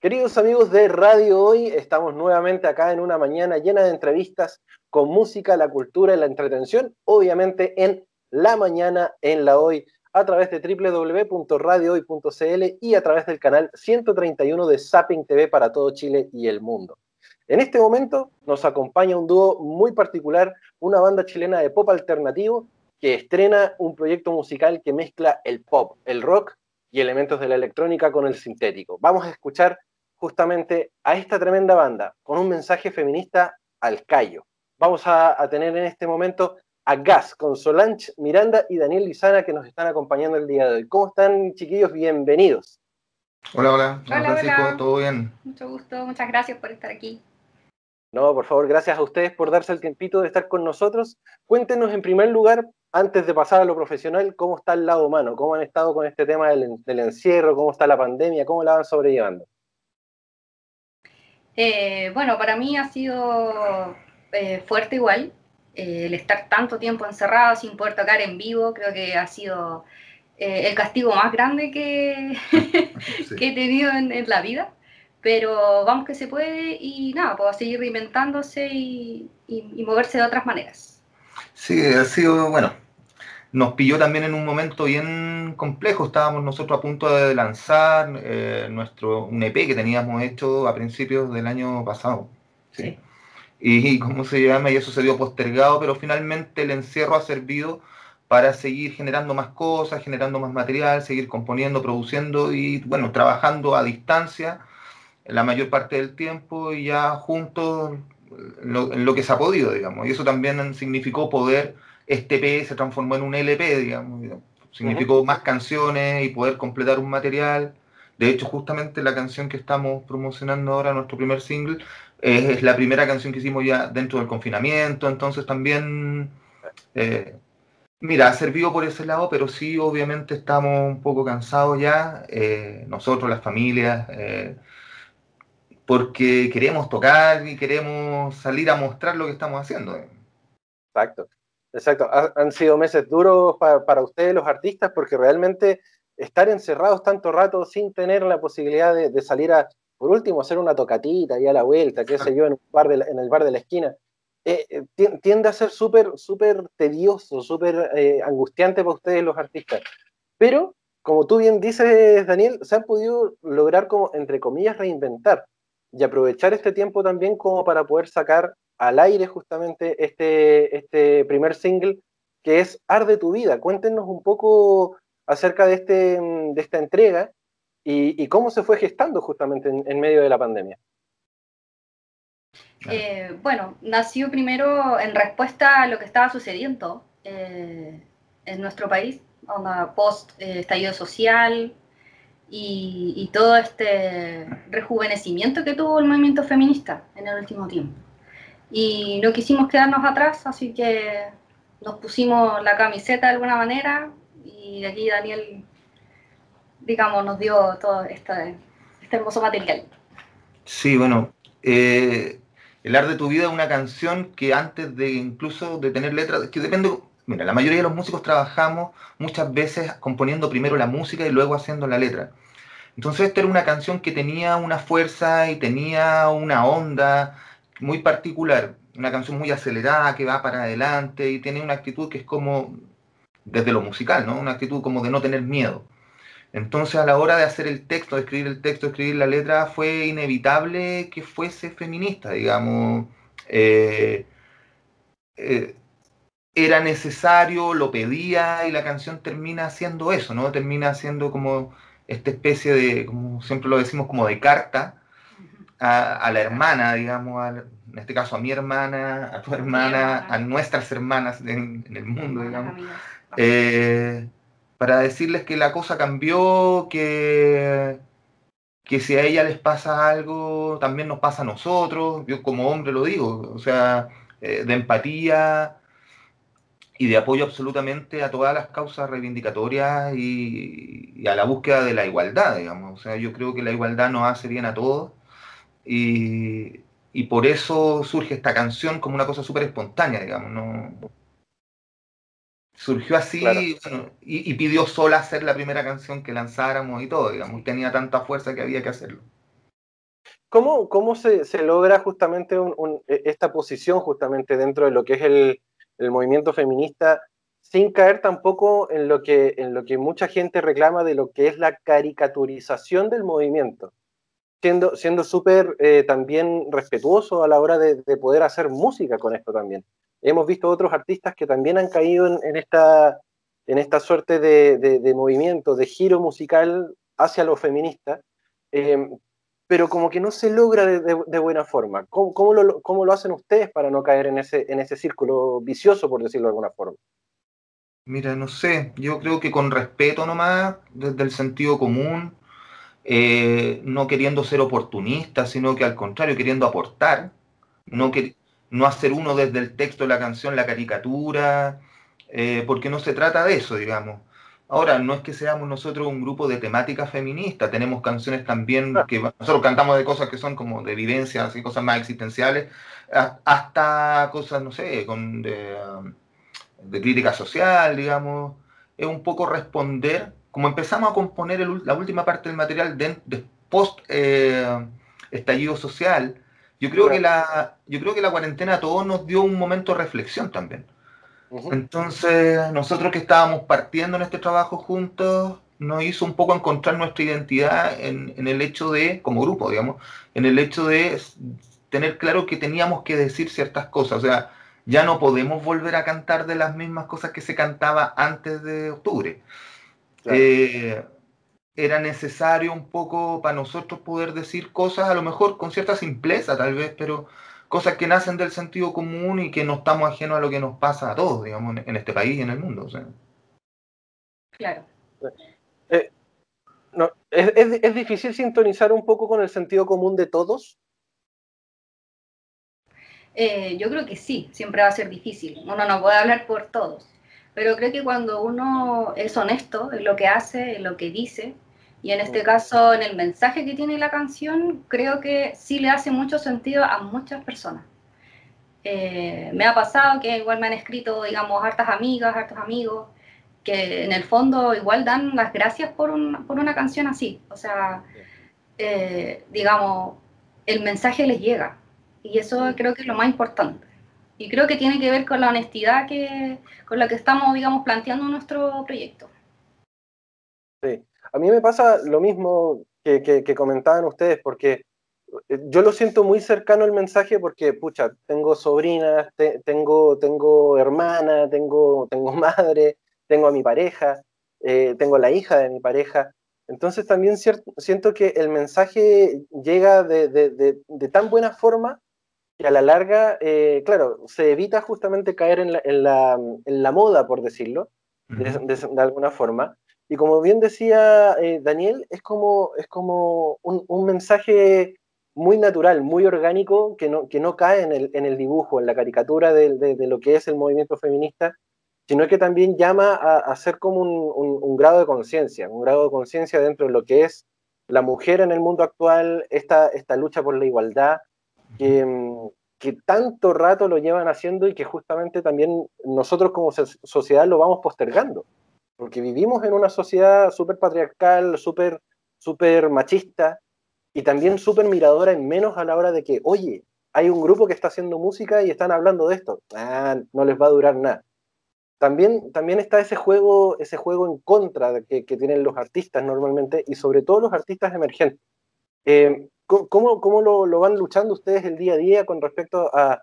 Queridos amigos de Radio Hoy, estamos nuevamente acá en una mañana llena de entrevistas con música, la cultura y la entretención, obviamente en la mañana en la Hoy, a través de www.radiohoy.cl y a través del canal 131 de Zapping TV para todo Chile y el mundo. En este momento nos acompaña un dúo muy particular, una banda chilena de pop alternativo que estrena un proyecto musical que mezcla el pop, el rock y elementos de la electrónica con el sintético. Vamos a escuchar justamente a esta tremenda banda con un mensaje feminista al callo. Vamos a, tener en este momento a Gas con Solange Miranda y Daniel Lizana que nos están acompañando el día de hoy. ¿Cómo están, chiquillos? Bienvenidos. Hola, hola. Hola, Francisco, ¿todo bien? Mucho gusto, muchas gracias por estar aquí. No, por favor, gracias a ustedes por darse el tiempito de estar con nosotros. Cuéntenos en primer lugar, antes de pasar a lo profesional, cómo está el lado humano, cómo han estado con este tema del, del encierro, cómo está la pandemia, cómo la van sobrellevando. Eh, bueno, para mí ha sido eh, fuerte igual. Eh, el estar tanto tiempo encerrado sin poder tocar en vivo, creo que ha sido el castigo más grande que, que he tenido en, la vida. Pero vamos que se puede y nada, puedo seguir reinventándose y moverse de otras maneras. Sí, ha sido, bueno, nos pilló también en un momento bien complejo. Estábamos nosotros a punto de lanzar eh, nuestro un EP que teníamos hecho a principios del año pasado. ¿sí? Y, cómo se llama, y eso se dio postergado, pero finalmente el encierro ha servido para seguir generando más cosas, generando más material, seguir componiendo, produciendo y bueno, trabajando a distancia la mayor parte del tiempo y ya juntos en lo que se ha podido, digamos. Y eso también significó poder este P se transformó en un LP, digamos. Significó más canciones y poder completar un material. De hecho, justamente la canción que estamos promocionando ahora, nuestro primer single, es, la primera canción que hicimos ya dentro del confinamiento, entonces también, eh, mira, ha servido por ese lado, pero sí, obviamente estamos un poco cansados ya, eh, nosotros, las familias, eh, porque queremos tocar y queremos salir a mostrar lo que estamos haciendo. Exacto. Exacto, han sido meses duros para, ustedes los artistas porque realmente estar encerrados tanto rato sin tener la posibilidad de, salir a, por último, hacer una tocatita y a la vuelta, qué sé yo, en, un bar en el bar de la esquina, eh, eh, tiende a ser súper, súper tedioso, súper eh, angustiante para ustedes los artistas. Pero, como tú bien dices, Daniel, se han podido lograr como, entre comillas, reinventar y aprovechar este tiempo también como para poder sacar al aire justamente este, este primer single que es Arde tu vida. Cuéntenos un poco acerca de, este, de esta entrega y, cómo se fue gestando justamente en, medio de la pandemia. Eh, bueno, nació primero en respuesta a lo que estaba sucediendo eh, en nuestro país, post eh, estallido social y todo este rejuvenecimiento que tuvo el movimiento feminista en el último tiempo y no quisimos quedarnos atrás, así que nos pusimos la camiseta de alguna manera y aquí Daniel, digamos, nos dio todo este, este hermoso material. Sí, bueno, eh, El arte de tu vida es una canción que antes de incluso de tener letras, que depende, mira, la mayoría de los músicos trabajamos muchas veces componiendo primero la música y luego haciendo la letra. Entonces esta era una canción que tenía una fuerza y tenía una onda, muy particular, una canción muy acelerada que va para adelante y tiene una actitud que es como, desde lo musical, ¿no? Una actitud como de no tener miedo. Entonces a la hora de hacer el texto, de escribir el texto, escribir la letra, fue inevitable que fuese feminista, digamos. Eh, eh, era necesario, lo pedía y la canción termina haciendo eso, ¿no? Termina haciendo como esta especie de, como siempre lo decimos, como de carta a, la hermana, digamos, en este caso a mi hermana, a tu hermana, a nuestras hermanas en, el mundo, digamos, eh, para decirles que la cosa cambió, que, que si a ella les pasa algo, también nos pasa a nosotros, yo como hombre lo digo, o sea, eh, de empatía y de apoyo absolutamente a todas las causas reivindicatorias y, y, a la búsqueda de la igualdad, digamos. O sea, yo creo que la igualdad nos hace bien a todos y, y por eso surge esta canción como una cosa súper espontánea, digamos, ¿no? Surgió así y, pidió sola hacer la primera canción que lanzáramos y todo, digamos, tenía tanta fuerza que había que hacerlo. ¿Cómo, cómo se, se, logra justamente e, esta posición justamente dentro de lo que es el, el, movimiento feminista sin caer tampoco en lo, que, en lo que mucha gente reclama de lo que es la caricaturización del movimiento? Siendo siendo súper eh, también respetuoso a la hora de, de, poder hacer música con esto también. Hemos visto otros artistas que también han caído en, en esta, en esta suerte de, de, de, movimiento, de giro musical hacia lo feminista, eh, pero como que no se logra de, buena forma. ¿Cómo, cómo, lo, ¿Cómo, lo, hacen ustedes para no caer en ese, en ese círculo vicioso, por decirlo de alguna forma? Mira, no sé, yo creo que con respeto nomás, desde el sentido común, eh, no queriendo ser oportunista, sino que al contrario, queriendo aportar, no, que, no hacer uno desde el texto de la canción la caricatura, eh, porque no se trata de eso, digamos. Ahora, no es que seamos nosotros un grupo de temática feminista, tenemos canciones también que nosotros cantamos de cosas que son como de vivencias y cosas más existenciales, hasta cosas, no sé, con de, de crítica social, digamos. Es un poco responder, como empezamos a componer el, la última parte del material de, de post eh, estallido social, yo creo, que la, yo creo que la cuarentena a todos nos dio un momento de reflexión también entonces, nosotros que estábamos partiendo en este trabajo juntos, nos hizo un poco encontrar nuestra identidad en, en, el hecho de, como grupo, digamos, en el hecho de tener claro que teníamos que decir ciertas cosas. O sea, ya no podemos volver a cantar de las mismas cosas que se cantaba antes de octubre. Claro. Eh, era necesario un poco para nosotros poder decir cosas, a lo mejor con cierta simpleza tal vez, pero cosas que nacen del sentido común y que no estamos ajenos a lo que nos pasa a todos, digamos, en este país y en el mundo. O sea. Claro. Eh, no, ¿es, es, es, difícil sintonizar un poco con el sentido común de todos? Eh, yo creo que sí, siempre va a ser difícil. Uno no puede hablar por todos. Pero creo que cuando uno es honesto en lo que hace, en lo que dice, y en este caso, en el mensaje que tiene la canción, creo que sí le hace mucho sentido a muchas personas. Eh, me ha pasado que igual me han escrito, digamos, hartas amigas, hartos amigos, que en el fondo igual dan las gracias por, un, por una canción así. O sea, eh, digamos, el mensaje les llega. Y eso creo que es lo más importante. Y creo que tiene que ver con la honestidad que, con la que estamos, digamos, planteando nuestro proyecto. Sí. A mí me pasa lo mismo que, que, que, comentaban ustedes, porque eh, yo lo siento muy cercano el mensaje porque, pucha, tengo sobrinas, te, tengo, tengo hermana, tengo, tengo madre, tengo a mi pareja, eh, tengo la hija de mi pareja. Entonces también cierto, siento que el mensaje llega de, de, de, de, tan buena forma que a la larga, eh, claro, se evita justamente caer en la, en la, en la moda, por decirlo, de, alguna forma, y como bien decía eh, Daniel, es como, es como un, un, mensaje muy natural, muy orgánico, que no, que no cae en el, en el dibujo, en la caricatura de, de, de, lo que es el movimiento feminista, sino que también llama a, a ser como un, un, un grado de conciencia, un grado de conciencia dentro de lo que es la mujer en el mundo actual, esta, esta lucha por la igualdad, que, que tanto rato lo llevan haciendo y que justamente también nosotros como sociedad lo vamos postergando porque vivimos en una sociedad súper patriarcal, súper super machista y también súper miradora en menos a la hora de que, oye, hay un grupo que está haciendo música y están hablando de esto. Ah, no les va a durar nada. También, también está ese juego, ese juego en contra que, que tienen los artistas normalmente y sobre todo los artistas emergentes. Eh, ¿Cómo, cómo lo, van luchando ustedes el día a día con respecto a,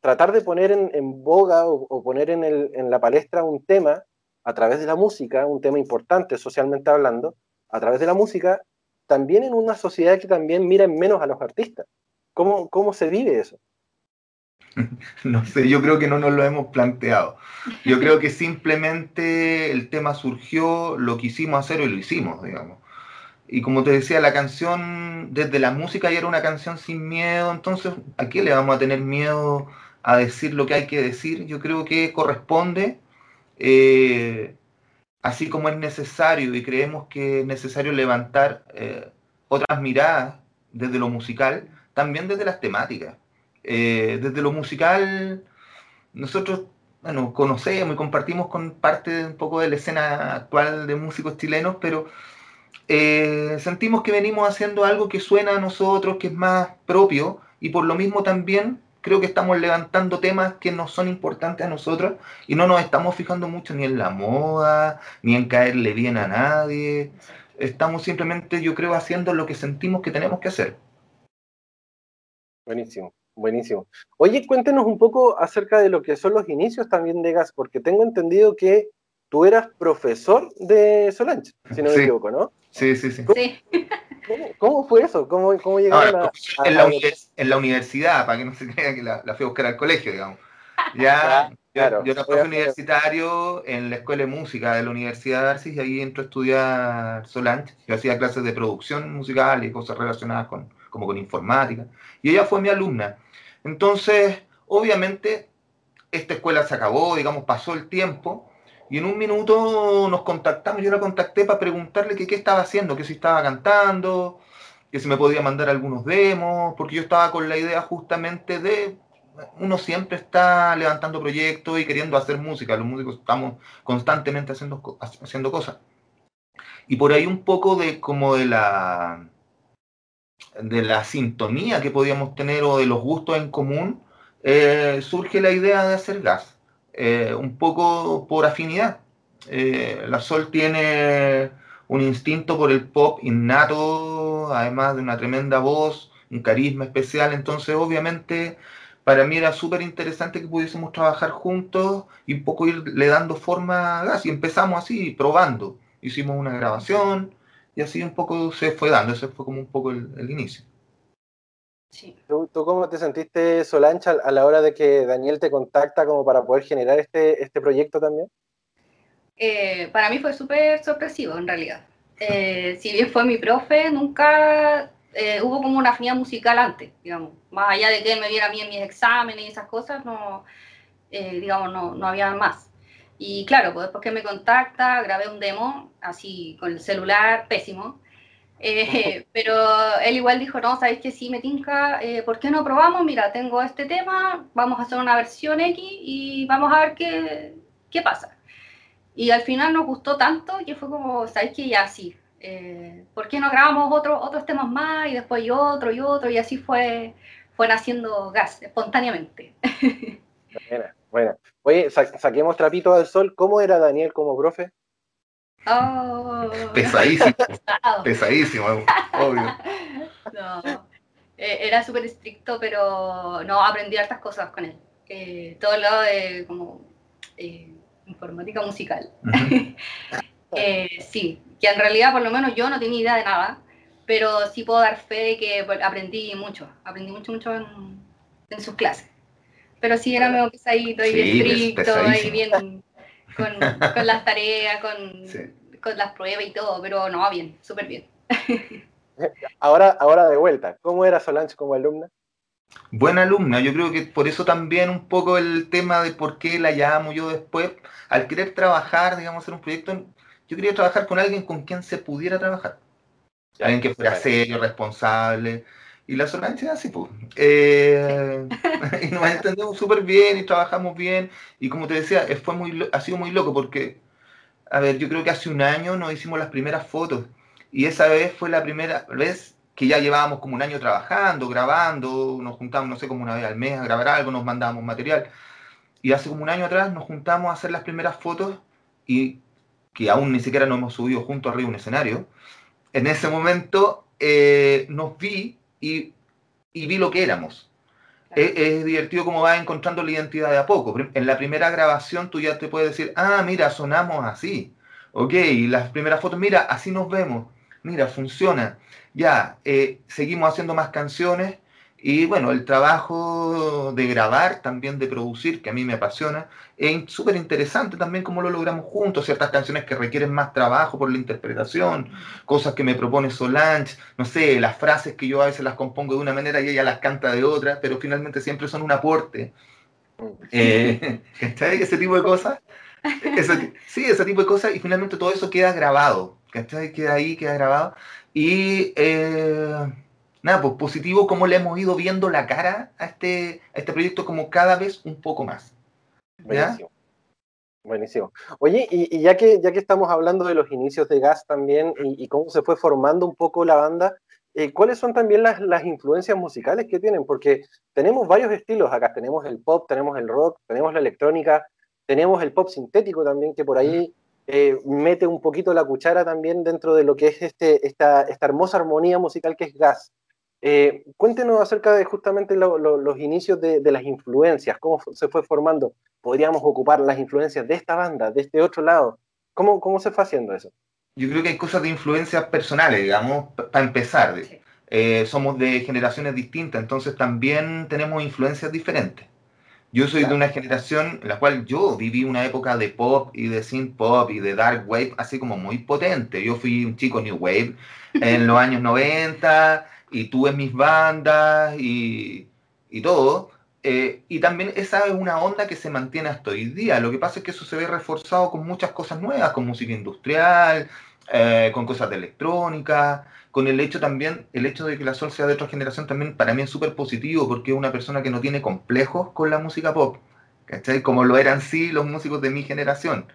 tratar de poner en, boga o, o poner en, el, en la palestra un tema a través de la música, un tema importante socialmente hablando, a través de la música, también en una sociedad que también mira menos a los artistas. ¿Cómo, cómo se vive eso? No sé, yo creo que no nos lo hemos planteado. Yo creo que simplemente el tema surgió, lo quisimos hacer y lo hicimos, digamos. Y como te decía, la canción, desde la música ya era una canción sin miedo, entonces, ¿a qué le vamos a tener miedo a decir lo que hay que decir? Yo creo que corresponde eh, así como es necesario y creemos que es necesario levantar eh, otras miradas desde lo musical, también desde las temáticas. Eh, desde lo musical, nosotros bueno, conocemos y compartimos con parte de un poco de la escena actual de músicos chilenos, pero eh, sentimos que venimos haciendo algo que suena a nosotros, que es más propio, y por lo mismo también creo que estamos levantando temas que no son importantes a nosotros y no nos estamos fijando mucho ni en la moda, ni en caerle bien a nadie. Estamos simplemente, yo creo, haciendo lo que sentimos que tenemos que hacer. Buenísimo, buenísimo. Oye, cuéntenos un poco acerca de lo que son los inicios también de Gas, porque tengo entendido que tú eras profesor de Solange, si no me equivoco, ¿no? Sí, sí, sí. ¿Cómo, fue eso? ¿Cómo, cómo llegaron a, en, la en, la universidad, para que no se crea que la, fui a buscar al colegio, digamos. Ya, yo, era profe universitario en la Escuela de Música de la Universidad de Arcis y ahí entro a estudiar Solange. Yo hacía clases de producción musical y cosas relacionadas con, como con informática. Y ella fue mi alumna. Entonces, obviamente, esta escuela se acabó, digamos, pasó el tiempo y en un minuto nos contactamos, yo la contacté para preguntarle qué estaba haciendo, que si estaba cantando, que si me podía mandar algunos demos, porque yo estaba con la idea justamente de, uno siempre está levantando proyectos y queriendo hacer música, los músicos estamos constantemente haciendo, haciendo cosas. Y por ahí un poco de como de la de la sintonía que podíamos tener o de los gustos en común, eh, surge la idea de hacer gas. Eh, un poco por afinidad. Eh, la Sol tiene un instinto por el pop innato, además de una tremenda voz, un carisma especial, entonces obviamente para mí era súper interesante que pudiésemos trabajar juntos y un poco irle dando forma a gas. Y empezamos así, probando. Hicimos una grabación y así un poco se fue dando. Ese fue como un poco el inicio. ¿Tú, cómo te sentiste, Solancha, a la hora de que Daniel te contacta como para poder generar este, este proyecto también? Eh, para mí fue súper sorpresivo, en realidad. Eh, si bien fue mi profe, nunca eh, hubo como una afinidad musical antes, digamos. Más allá de que él me viera bien mis exámenes y esas cosas, no, digamos, no, no había más. Y claro, pues después que me contacta, grabé un demo, así con el celular, pésimo. Eh, pero él igual dijo, no, sabéis que sí, me tinca, eh, ¿por qué no probamos? Mira, tengo este tema, vamos a hacer una versión X y vamos a ver qué, qué pasa. Y al final nos gustó tanto que fue como, sabéis que ya sí, eh, ¿por qué no grabamos otro, otros temas más y después y otro y otro? Y así fue, fue naciendo gas espontáneamente. Bueno, bueno. Oye, saquemos trapito al sol, ¿cómo era Daniel como profe? Oh. Pesadísimo. Pesadísimo, obvio. No, eh, era súper estricto, pero no, aprendí hartas cosas con él. Eh, todo el lado de como eh, informática musical. sí, que en realidad por lo menos yo no tenía idea de nada, pero sí puedo dar fe de que pues, aprendí mucho, aprendí mucho, mucho en, en sus clases. Pero sí era medio pesadito y estricto y bien con, las tareas, con, las pruebas y todo, pero no, bien, súper bien. Ahora, ahora de vuelta, ¿cómo era Solange como alumna? Buena alumna, yo creo que por eso también un poco el tema de por qué la llamo yo después, al querer trabajar, digamos, hacer un proyecto, yo quería trabajar con alguien con quien se pudiera trabajar. Alguien que fuera serio, responsable, y la Solange así, pues. Eh, y nos entendemos súper bien y trabajamos bien. Y como te decía, fue muy, ha sido muy loco porque, a ver, yo creo que hace un año nos hicimos las primeras fotos. Y esa vez fue la primera vez que ya llevábamos como un año trabajando, grabando, nos juntamos, no sé, como una vez al mes a grabar algo, nos mandábamos material. Y hace como un año atrás nos juntamos a hacer las primeras fotos y que aún ni siquiera nos hemos subido juntos arriba un escenario. En ese momento eh, nos vi y, vi lo que éramos. Es, divertido como vas encontrando la identidad de a poco. En la primera grabación tú ya te puedes decir, ah, mira, sonamos así. Ok, y las primeras fotos, mira, así nos vemos. Mira, funciona. Ya, eh, seguimos haciendo más canciones y bueno, el trabajo de grabar, también de producir, que a mí me apasiona, es súper interesante también cómo lo logramos juntos, ciertas canciones que requieren más trabajo por la interpretación, cosas que me propone Solange, no sé, las frases que yo a veces las compongo de una manera y ella las canta de otra, pero finalmente siempre son un aporte. Eh, ¿Cachai? Ese tipo de cosas. sí, ese tipo de cosas y finalmente todo eso queda grabado. ¿Cachai? Queda ahí, queda grabado. Y... Eh, nada, pues positivo como le hemos ido viendo la cara a este, a este proyecto como cada vez un poco más. Buenísimo. Oye, y, ya, que, ya que estamos hablando de los inicios de Gas también y, cómo se fue formando un poco la banda, eh, ¿cuáles son también las, las, influencias musicales que tienen? Porque tenemos varios estilos acá, tenemos el pop, tenemos el rock, tenemos la electrónica, tenemos el pop sintético también, que por ahí eh, mete un poquito la cuchara también dentro de lo que es este, esta, esta hermosa armonía musical que es Gas. Eh, cuéntenos acerca de justamente los inicios de, las influencias, cómo se fue formando. Podríamos ocupar las influencias de esta banda, de este otro lado. ¿Cómo, cómo se fue haciendo eso? Yo creo que hay cosas de influencias personales, digamos, para empezar. Eh, somos de generaciones distintas, entonces también tenemos influencias diferentes. Yo soy de una generación en la cual yo viví una época de pop y de synth pop y de dark wave así como muy potente. Yo fui un chico new wave en los años 90 y tuve mis bandas y, y todo. Eh, y también esa es una onda que se mantiene hasta hoy día. Lo que pasa es que eso se ve reforzado con muchas cosas nuevas, con música industrial, eh, con cosas de electrónica, con el hecho también, el hecho de que la Sol sea de otra generación también para mí es súper positivo porque es una persona que no tiene complejos con la música pop, ¿cachai? Como lo eran sí los músicos de mi generación,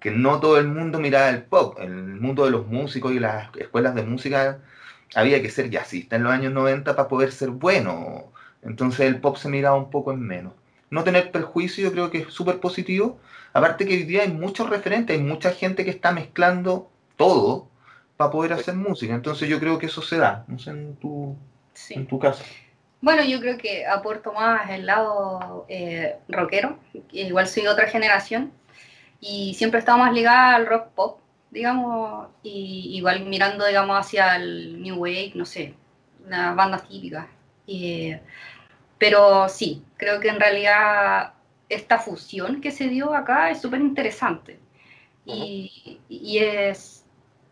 que no todo el mundo miraba el pop, el mundo de los músicos y las escuelas de música había que ser jazzista en los años 90 para poder ser bueno. Entonces el pop se miraba un poco en menos. No tener perjuicio yo creo que es súper positivo. Aparte que hoy día hay muchos referentes, hay mucha gente que está mezclando todo para poder hacer música. Entonces yo creo que eso se da, no sé, en tu, en tu caso. Bueno, yo creo que aporto más el lado eh, rockero, igual soy otra generación, y siempre he estado más ligada al rock pop, digamos, y igual mirando, digamos, hacia el New Wave, no sé, las bandas típicas. pero sí, creo que en realidad esta fusión que se dio acá es súper interesante y, y, es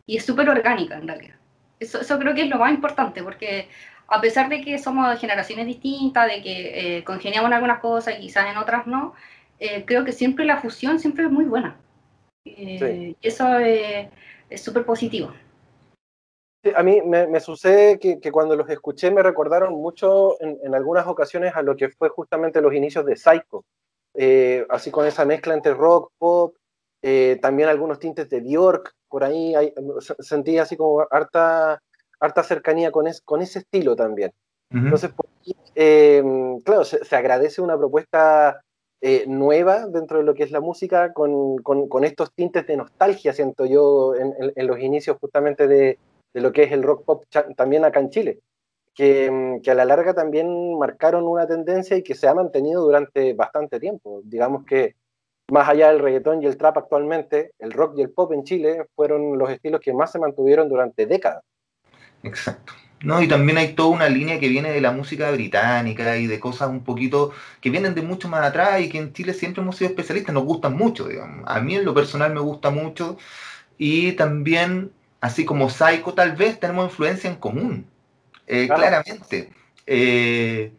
y es súper orgánica en realidad. Eso, eso creo que es lo más importante porque a pesar de que somos de generaciones distintas, de que eh, congeniamos en algunas cosas y quizás en otras no, eh, creo que siempre la fusión siempre es muy buena. Eh, eso es súper positivo. a mí me, sucede que, cuando los escuché me recordaron mucho en, algunas ocasiones a lo que fue justamente los inicios de Psycho, eh, así con esa mezcla entre rock, pop, eh, también algunos tintes de Bjork, por ahí sentí así como harta, harta cercanía con, con ese estilo también. Entonces, claro, se, agradece una propuesta eh, nueva dentro de lo que es la música, con, con, estos tintes de nostalgia, siento yo, en, los inicios justamente de, de, lo que es el rock pop también acá en Chile, que, mm, que, a la larga también marcaron una tendencia y que se ha mantenido durante bastante tiempo. Digamos que más allá del reggaetón y el trap actualmente, el rock y el pop en Chile fueron los estilos que más se mantuvieron durante décadas. Exacto. No, y también hay toda una línea que viene de la música británica y de cosas un poquito que vienen de mucho más atrás y que en Chile siempre hemos sido especialistas, nos gustan mucho, digamos. A mí en lo personal me gusta mucho y también, así como Psycho, tal vez tenemos influencia en común, eh, claramente. Eh,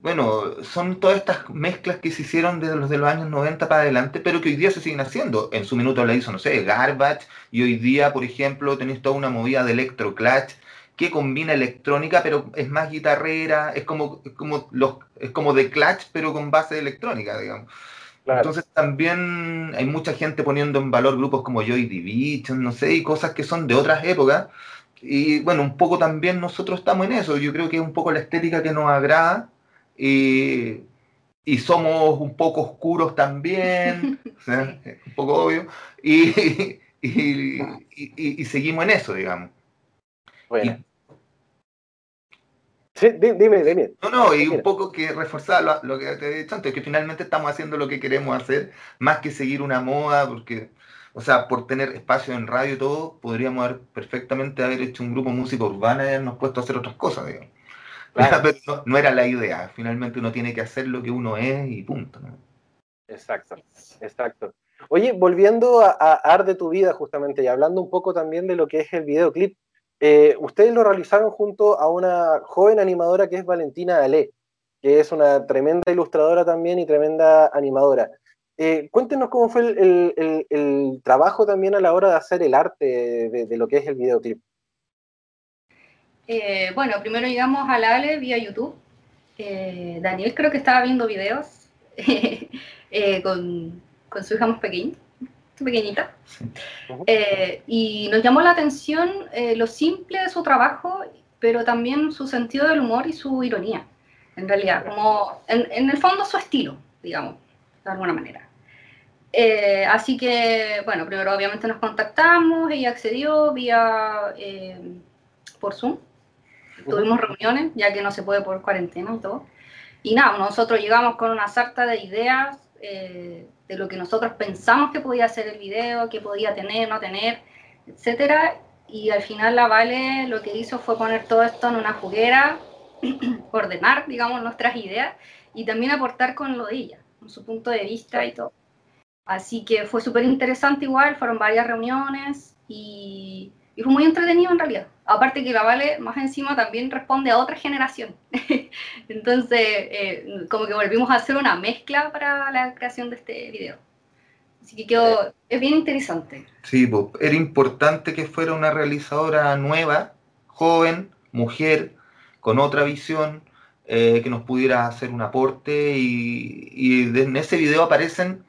bueno, son todas estas mezclas que se hicieron desde los de los años 90 para adelante, pero que hoy día se siguen haciendo. En su minuto la hizo, no sé, Garbage, y hoy día, por ejemplo, tenéis toda una movida de electro clutch que combina electrónica, pero es más guitarrera, es como, como, los, es como de clutch, pero con base electrónica, digamos. Entonces también hay mucha gente poniendo en valor grupos como Joy Division, no sé, y cosas que son de otras épocas. Y bueno, un poco también nosotros estamos en eso. Yo creo que es un poco la estética que nos agrada. Y, y somos un poco oscuros también, un poco obvio. Y, y, y, seguimos en eso, digamos. Bueno. Sí, dime, dime. No, no, y un poco que reforzar lo, que te he dicho antes, que finalmente estamos haciendo lo que queremos hacer, más que seguir una moda, porque, o sea, por tener espacio en radio y todo, podríamos haber perfectamente haber hecho un grupo música urbana y habernos puesto a hacer otras cosas, digamos. Pero no, era la idea, finalmente uno tiene que hacer lo que uno es y punto. Exacto, exacto. Oye, volviendo a, a Ar de tu vida justamente y hablando un poco también de lo que es el videoclip, eh, ustedes lo realizaron junto a una joven animadora que es Valentina Ale, que es una tremenda ilustradora también y tremenda animadora. Eh, cuéntenos cómo fue el, trabajo también a la hora de hacer el arte de, lo que es el videoclip. Eh, bueno, primero llegamos a la Ale vía YouTube. Daniel creo que estaba viendo videos con, con su hija más pequeña, pequeñita. Eh, y nos llamó la atención eh, lo simple de su trabajo, pero también su sentido del humor y su ironía, en realidad, como en, el fondo su estilo, digamos, de alguna manera. Eh, así que, bueno, primero obviamente nos contactamos, ella accedió vía por Zoom, tuvimos reuniones, ya que no se puede por cuarentena y todo. Y nada, nosotros llegamos con una sarta de ideas eh, de lo que nosotros pensamos que podía ser el video, que podía tener, no tener, etcétera. Y al final la Vale lo que hizo fue poner todo esto en una juguera, ordenar, digamos, nuestras ideas y también aportar con lo de ella, con su punto de vista y todo. Así que fue súper interesante igual, fueron varias reuniones y y fue muy entretenido en realidad. Aparte que la Vale más encima también responde a otra generación. Entonces, eh, como que volvimos a hacer una mezcla para la creación de este video. Así que quedó, es bien interesante. Sí, era importante que fuera una realizadora nueva, joven, mujer, con otra visión, eh, que nos pudiera hacer un aporte y, y en ese video aparecen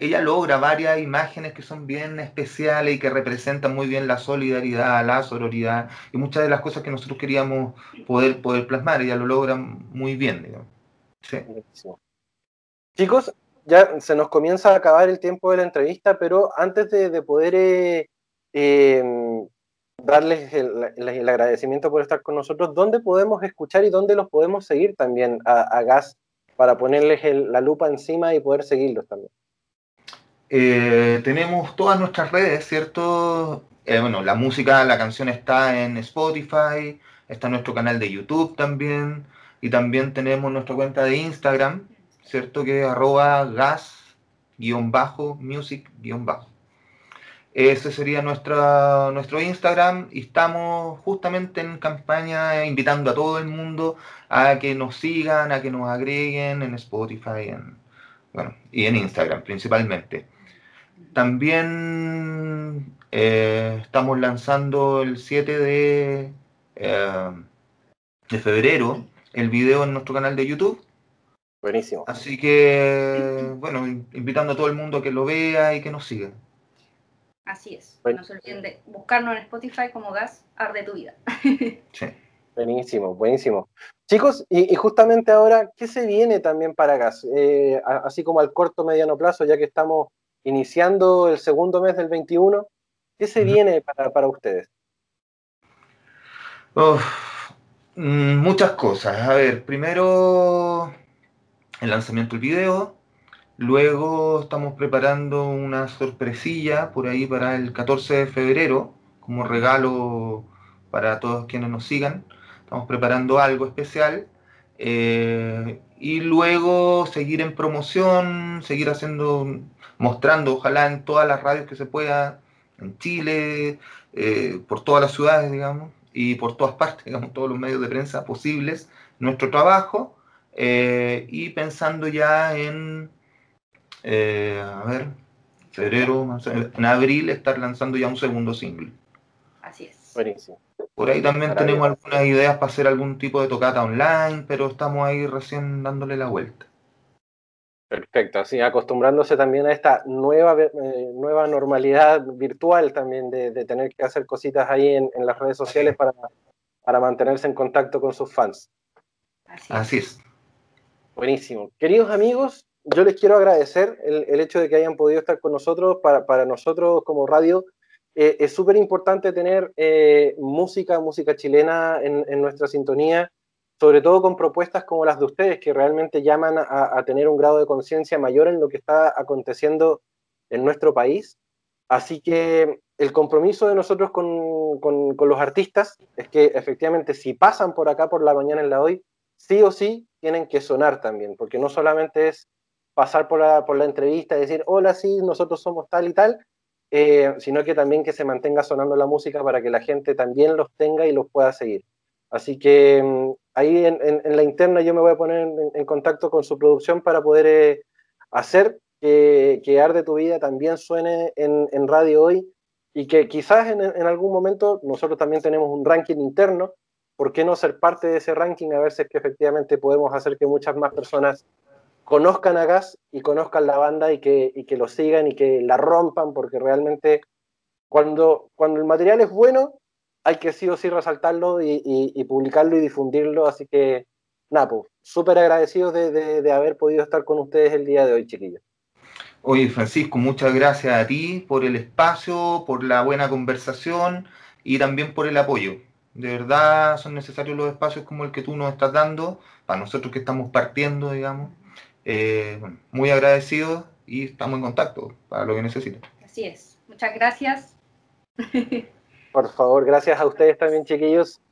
ella logra varias imágenes que son bien especiales y que representan muy bien la solidaridad, la sororidad y muchas de las cosas que nosotros queríamos poder, poder plasmar. Ella lo logra muy bien. Chicos, ya se nos comienza a acabar el tiempo de la entrevista, pero antes de, poder eh, em, darles el, agradecimiento por estar con nosotros, ¿dónde podemos escuchar y dónde los podemos seguir también a, a GAS para ponerles la lupa encima y poder seguirlos también? Eh, tenemos todas nuestras redes, ¿cierto? Eh, bueno, la música, la canción está en Spotify, está nuestro canal de YouTube también, y también tenemos nuestra cuenta de Instagram, ¿cierto? Que es arroba gas-music-bajo. Ese sería nuestra, nuestro Instagram y estamos justamente en campaña invitando a todo el mundo a que nos sigan, a que nos agreguen en Spotify en, bueno, y en Instagram principalmente. También eh, estamos lanzando el 7 de, eh, de febrero el video en nuestro canal de YouTube. Buenísimo. Así que, bueno, invitando a todo el mundo a que lo vea y que nos siga. Así es. No se olviden de buscarnos en Spotify como Gas Arde tu Vida. sí. Buenísimo, buenísimo. Chicos, y, justamente ahora, ¿qué se viene también para Gas? Eh, así como al corto mediano plazo, ya que estamos iniciando el segundo mes del 21, ¿qué se viene para, ustedes? Mm, muchas cosas. A ver, primero el lanzamiento del video, luego estamos preparando una sorpresilla por ahí para el 14 de febrero, como regalo para todos quienes nos sigan. Estamos preparando algo especial. Eh, y luego seguir en promoción, seguir haciendo mostrando, ojalá en todas las radios que se pueda, en Chile, eh, por todas las ciudades, digamos, y por todas partes, digamos, todos los medios de prensa posibles, nuestro trabajo, eh, y pensando ya en, eh, a ver, febrero, en abril, estar lanzando ya un segundo single. Así es. Buenísimo. Por ahí también tenemos algunas ideas para hacer algún tipo de tocata online, pero estamos ahí recién dándole la vuelta. Perfecto, así acostumbrándose también a esta nueva, eh, nueva normalidad virtual también de, tener que hacer cositas ahí en, las redes sociales para, para, mantenerse en contacto con sus fans. Así es. Buenísimo. Queridos amigos, yo les quiero agradecer el, hecho de que hayan podido estar con nosotros. Para, para nosotros como radio eh, es súper importante tener eh, música, música chilena en, en nuestra sintonía sobre todo con propuestas como las de ustedes, que realmente llaman a, tener un grado de conciencia mayor en lo que está aconteciendo en nuestro país. Así que el compromiso de nosotros con, los artistas es que efectivamente si pasan por acá por la mañana en la hoy, sí o sí tienen que sonar también, porque no solamente es pasar por la, por la entrevista y decir, hola, sí, nosotros somos tal y tal, eh, sino que también que se mantenga sonando la música para que la gente también los tenga y los pueda seguir. Así que mm, ahí en, la interna yo me voy a poner en, contacto con su producción para poder eh, hacer que, que, Arde tu Vida también suene en, radio hoy y que quizás en, algún momento nosotros también tenemos un ranking interno. ¿Por qué no ser parte de ese ranking a ver si es que efectivamente podemos hacer que muchas más personas conozcan a Gas y conozcan la banda y que, y que lo sigan y que la rompan, porque realmente cuando, cuando el material es bueno, hay que sí o sí resaltarlo y, publicarlo y difundirlo. Así que, nada, pues, súper agradecidos de, haber podido estar con ustedes el día de hoy, chiquillos. Oye, Francisco, muchas gracias a ti por el espacio, por la buena conversación y también por el apoyo. De verdad son necesarios los espacios como el que tú nos estás dando, para nosotros que estamos partiendo, digamos. Eh, muy agradecidos y estamos en contacto para lo que necesiten. Así es. Muchas gracias. Por favor, gracias a ustedes también, chiquillos.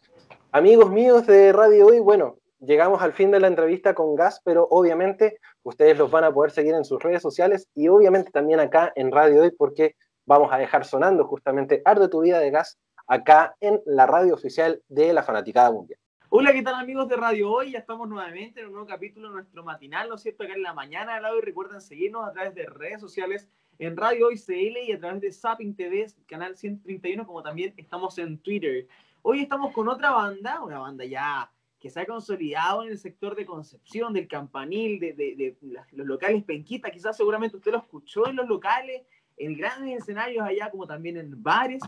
Amigos míos de Radio Hoy, bueno, llegamos al fin de la entrevista con Gas, pero obviamente ustedes los van a poder seguir en sus redes sociales y obviamente también acá en Radio Hoy porque vamos a dejar sonando justamente Arde tu vida de Gas acá en la radio oficial de la Fanaticada Mundial. Hola, ¿qué tal amigos de Radio Hoy? Ya estamos nuevamente en un nuevo capítulo de nuestro matinal, ¿no es cierto? Acá en la mañana de la hoy. Recuerden seguirnos a través de redes sociales en Radio Hoy CL y a través de Zapping TV, canal 131, como también estamos en Twitter. Hoy estamos con otra banda, una banda ya que se ha consolidado en el sector de Concepción, del Campanil, de, de, los locales Penquita. Quizás seguramente usted lo escuchó en los locales, en grandes escenarios allá, como también en bares.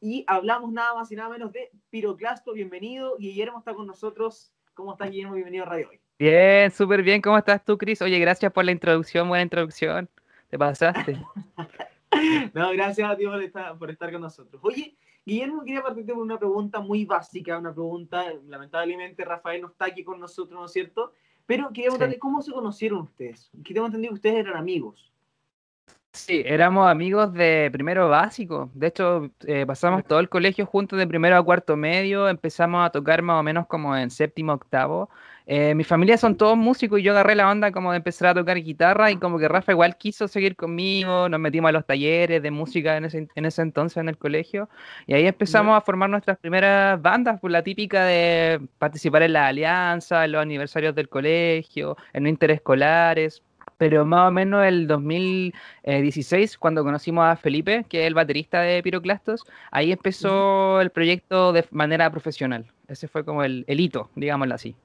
Y hablamos nada más y nada menos de Piroclasto. Bienvenido. Guillermo está con nosotros. ¿Cómo estás, Guillermo? Bienvenido a Radio Hoy. Bien, súper bien. ¿Cómo estás tú, Cris? Oye, gracias por la introducción, buena introducción. Te pasaste. no, gracias a ti por estar, con nosotros. Oye, Guillermo, quería partirte con una pregunta muy básica, una pregunta, lamentablemente Rafael no está aquí con nosotros, ¿no es cierto? Pero quería preguntarle, ¿cómo se conocieron ustedes? Que tengo entendido que ustedes eran amigos. Sí, éramos amigos de primero básico. De hecho, eh, pasamos todo el colegio juntos de primero a cuarto medio. Empezamos a tocar más o menos como en séptimo, octavo. Eh, mi familia son todos músicos y yo agarré la onda como de empezar a tocar guitarra y como que Rafa igual quiso seguir conmigo, nos metimos a los talleres de música en ese, en ese entonces en el colegio y ahí empezamos a formar nuestras primeras bandas, por la típica de participar en la alianza, en los aniversarios del colegio, en interescolares. Pero más o menos el 2016, cuando conocimos a Felipe, que es el baterista de Piroclastos, ahí empezó el proyecto de manera profesional. Ese fue como el, el hito, digámoslo así.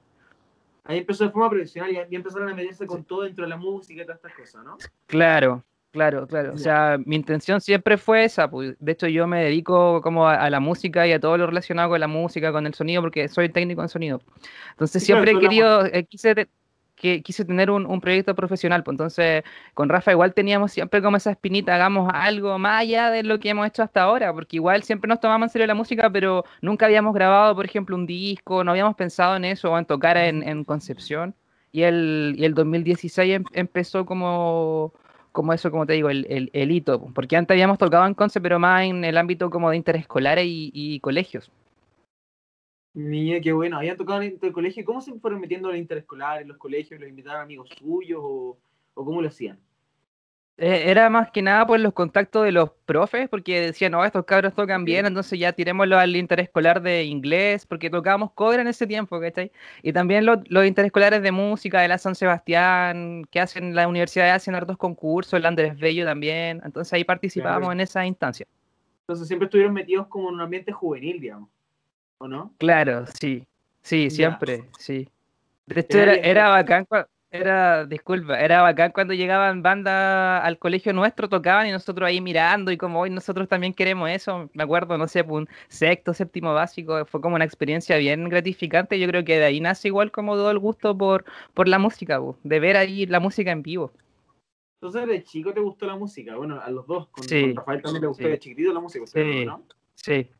Ahí empezó de forma profesional y, empezaron a meterse con todo dentro de la música y todas estas cosas, ¿no? Claro, claro, claro. O sea, mi intención siempre fue esa. Pues, de hecho, yo me dedico como a, la música y a todo lo relacionado con la música, con el sonido, porque soy técnico en sonido. Entonces, siempre he querido, eh, quise que quise tener un, proyecto profesional. Pues entonces, con Rafa igual teníamos siempre como esa espinita, hagamos algo más allá de lo que hemos hecho hasta ahora, porque igual siempre nos tomamos en serio la música, pero nunca habíamos grabado, por ejemplo, un disco, no habíamos pensado en eso o en tocar en, Concepción. Y el, y el 2016 em, empezó como, como eso, como te digo, el, el, hito, porque antes habíamos tocado en Conce, pero más en el ámbito como de interescolares y, y colegios. Mira, qué bueno. ¿Habían tocado en el colegio? ¿Cómo se fueron metiendo en interescolar, en los colegios? ¿Los invitaban amigos suyos o, cómo lo hacían? Eh, era más que nada por los contactos de los profes, porque decían, no, estos cabros tocan bien, entonces ya tirémoslo al interescolar de inglés, porque tocábamos cobre en ese tiempo, ¿cachai? Y también los, interescolares de música de la San Sebastián, que hacen la universidad, hacen hartos concursos, el Andrés Bello también, entonces ahí participábamos en esa instancia. Entonces siempre estuvieron metidos como en un ambiente juvenil, digamos. ¿O no? Claro, sí, sí, siempre, sí. De hecho, era, era bacán, era, disculpa, era bacán cuando llegaban bandas al colegio nuestro, tocaban y nosotros ahí mirando y como hoy nosotros también queremos eso, me acuerdo, no sé, pues, un sexto, séptimo básico, fue como una experiencia bien gratificante, yo creo que de ahí nace igual como todo el gusto por, por la música, pues, de ver ahí la música en vivo. Entonces, de chico te gustó la música, bueno, a los dos, con, Rafael también te gustó de chiquitito la música, sí, ¿no? Sí,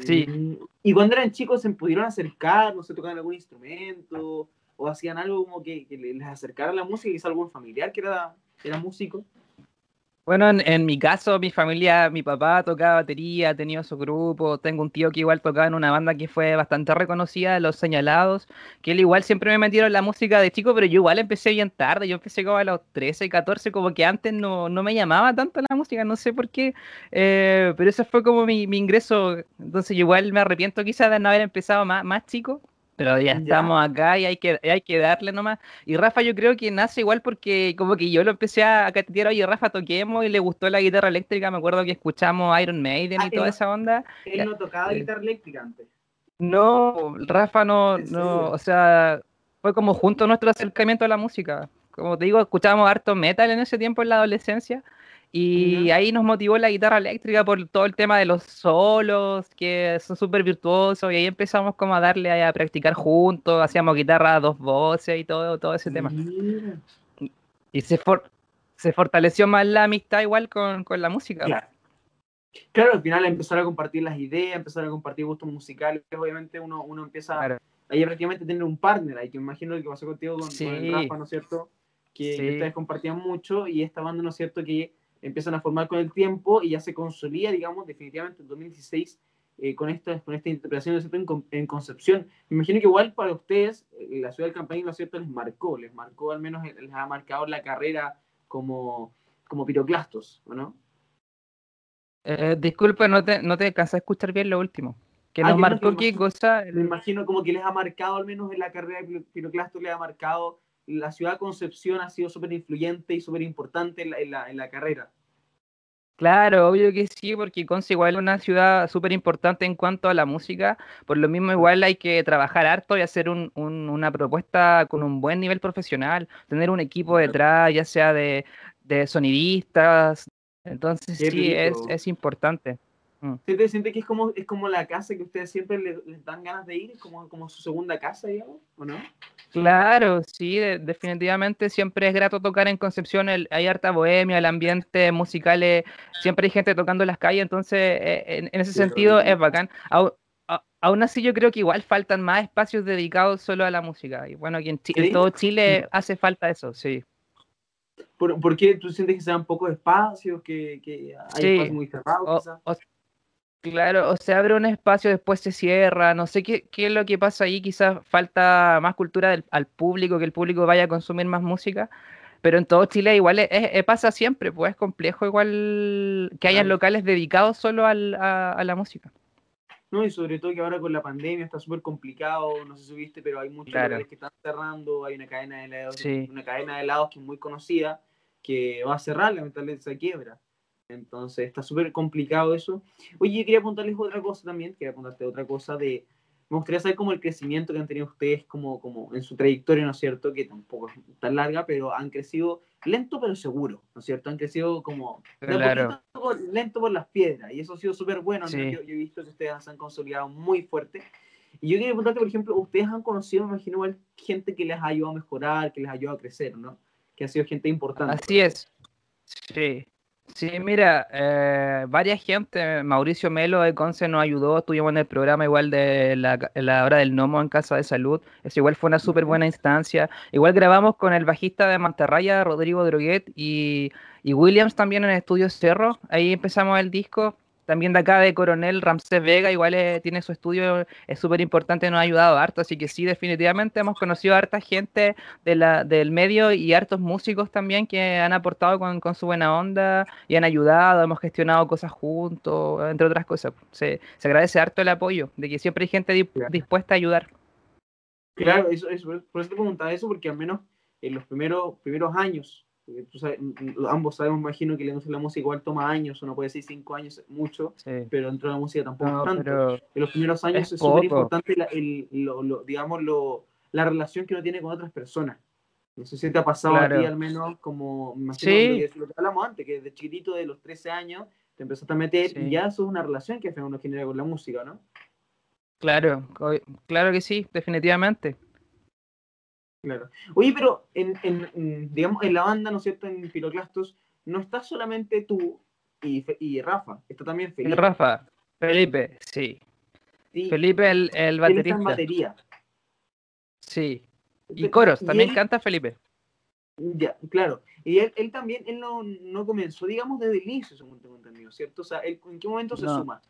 Sí. Mm, y cuando eran chicos se pudieron acercar, no sé, tocaban algún instrumento o hacían algo como que, les acercara la música, quizá algún familiar que era, era músico. Bueno, en, mi caso, mi familia, mi papá tocaba batería, tenía su grupo, tengo un tío que igual tocaba en una banda que fue bastante reconocida, Los Señalados, que él igual siempre me metieron en la música de chico, pero yo igual empecé bien tarde, yo empecé como a los 13, 14, como que antes no, no me llamaba tanto la música, no sé por qué, eh, pero ese fue como mi, mi ingreso, entonces yo igual me arrepiento quizás de no haber empezado más, más chico, pero ya estamos acá y hay que, hay que darle nomás. Y Rafa yo creo que nace igual porque como que yo lo empecé a catetear, oye Rafa toquemos y le gustó la guitarra eléctrica, me acuerdo que escuchamos Iron Maiden y ah, toda esa onda. Él no tocaba eh, guitarra eléctrica antes. No, Rafa no, no, o sea, fue como junto nuestro acercamiento a la música. como te digo, escuchábamos harto metal en ese tiempo en la adolescencia. Y ahí nos motivó la guitarra eléctrica por todo el tema de los solos, que son súper virtuosos, y ahí empezamos como a darle a, practicar juntos, hacíamos guitarra a dos voces y todo, todo ese tema. Y, se, se fortaleció más la amistad igual con, con la música. Claro. claro. al final empezar a compartir las ideas, empezar a compartir gustos musicales, obviamente uno, uno empieza ahí prácticamente tener un partner, ahí que imagino lo que pasó contigo con, el Rafa, ¿no es cierto? Que, que ustedes compartían mucho y esta banda, ¿no es cierto? Que empiezan a formar con el tiempo y ya se consolida, digamos, definitivamente en 2016 eh, con, esta, con esta interpretación en, en, Concepción. Me imagino que igual para ustedes eh, la ciudad del Campaña, ¿no es cierto?, les marcó, les marcó al menos, les ha marcado la carrera como, como piroclastos, ¿o no? Eh, disculpa, no te, no te alcanzé a escuchar bien lo último. ¿Que ah, nos marcó qué cosa? Me imagino como que les ha marcado, al menos en la carrera de piroclastos, les ha marcado la ciudad de Concepción ha sido súper influyente y súper importante en la, en, la, carrera. Claro, obvio que sí, porque Conce igual es una ciudad súper importante en cuanto a la música. Por lo mismo, igual hay que trabajar harto y hacer un, una propuesta con un buen nivel profesional, tener un equipo detrás, ya sea de, de sonidistas. Entonces, sí, es, es importante. Mm. ¿Siente, siente que es como, es como la casa que ustedes siempre les, dan ganas de ir? Como, como su segunda casa, digamos, ¿o no? Claro, sí, definitivamente siempre es grato tocar en Concepción. hay harta bohemia, el ambiente musical, siempre hay gente tocando en las calles, entonces eh, en, ese sentido es bacán. aún así yo creo que igual faltan más espacios dedicados solo a la música. Y bueno, aquí en, todo Chile hace falta eso, sí. ¿Por, qué tú sientes que sean pocos espacios, que, que hay espacios muy cerrados? Claro, o se abre un espacio, después se cierra, no sé qué, qué es lo que pasa ahí, quizás falta más cultura del, al público, que el público vaya a consumir más música, pero en todo Chile igual es, pasa siempre, pues es complejo igual que hayan locales dedicados solo al, a, la música. No, y sobre todo que ahora con la pandemia está súper complicado, no sé si viste, pero hay muchos locales que están cerrando, hay una cadena de helados, una cadena de helados que es muy conocida, que va a cerrar, lamentablemente se quiebra. Entonces está súper complicado eso. Oye, quería apuntarles otra cosa también, quería apuntarte otra cosa de... Me gustaría saber cómo el crecimiento que han tenido ustedes como, como en su trayectoria, ¿no es cierto? Que tampoco es tan larga, pero han crecido lento pero seguro, ¿no es cierto? Han crecido como lento por las piedras y eso ha sido súper bueno. Yo, he visto que ustedes se han consolidado muy fuerte. Y yo quería preguntarte, por ejemplo, ustedes han conocido, me imagino, gente que les ha ayudado a mejorar, que les ha ayudado a crecer, ¿no? Que ha sido gente importante. Así es. Sí, Sí, mira, eh, varias gente, Mauricio Melo de Conce nos ayudó, estuvimos en el programa igual de la, hora del Nomo en Casa de Salud, eso igual fue una súper buena instancia. Igual grabamos con el bajista de Mantarraya, Rodrigo Droguet, y, y Williams también en Estudios Cerro, ahí empezamos el disco, también de acá de Coronel Ramsés Vega, igual eh, tiene su estudio, es súper importante, nos ha ayudado harto, así que sí, definitivamente hemos conocido a harta gente de la, del medio y hartos músicos también que han aportado con, con, su buena onda y han ayudado, hemos gestionado cosas juntos, entre otras cosas. Se, se agradece harto el apoyo, de que siempre hay gente dispuesta a ayudar. Claro, eso, eso, por eso te preguntaba eso, porque al menos en los primeros, primeros años ambos sabemos, imagino que la música igual toma años, uno puede decir cinco años, mucho, pero dentro de la música tampoco tanto. En los primeros años es súper importante, digamos, lo, la relación que uno tiene con otras personas. No sé si te ha pasado a ti al menos como, imagino lo que hablamos antes, que desde chiquitito, de los 13 años, te empezaste a meter y ya eso es una relación que uno genera con la música, ¿no? Claro, claro que sí, definitivamente. Claro. Oye, pero en, en, digamos, en la banda, ¿no es cierto? En Piroclastos, no está solamente tú y, y Rafa, está también Felipe. Rafa, Felipe, sí. Felipe, el, el baterista. en batería. Sí. Y coros, también canta Felipe. Ya, claro. Y él, él también, él no, no, comenzó, digamos, desde el inicio, según tengo entendido, ¿cierto? O sea, ¿en qué momento se suma?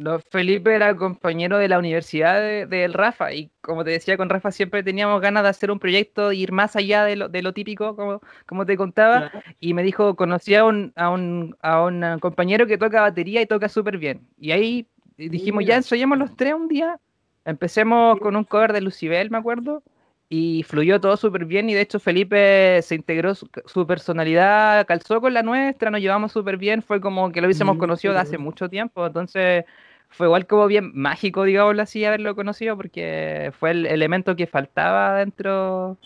No, Felipe era compañero de la universidad del Rafa y como te decía con Rafa siempre teníamos ganas de hacer un proyecto, ir más allá de lo, de lo típico, como, como te contaba, y me dijo, conocí a un, a, un, a un compañero que toca batería y toca súper bien. Y ahí dijimos, ya ensayamos los tres un día, empecemos con un cover de Lucibel, me acuerdo, y fluyó todo súper bien y de hecho Felipe se integró su, personalidad, calzó con la nuestra, nos llevamos súper bien, fue como que lo hubiésemos conocido de hace mucho tiempo, entonces fue igual como bien mágico, digámoslo así, haberlo conocido, porque fue el elemento que faltaba dentro,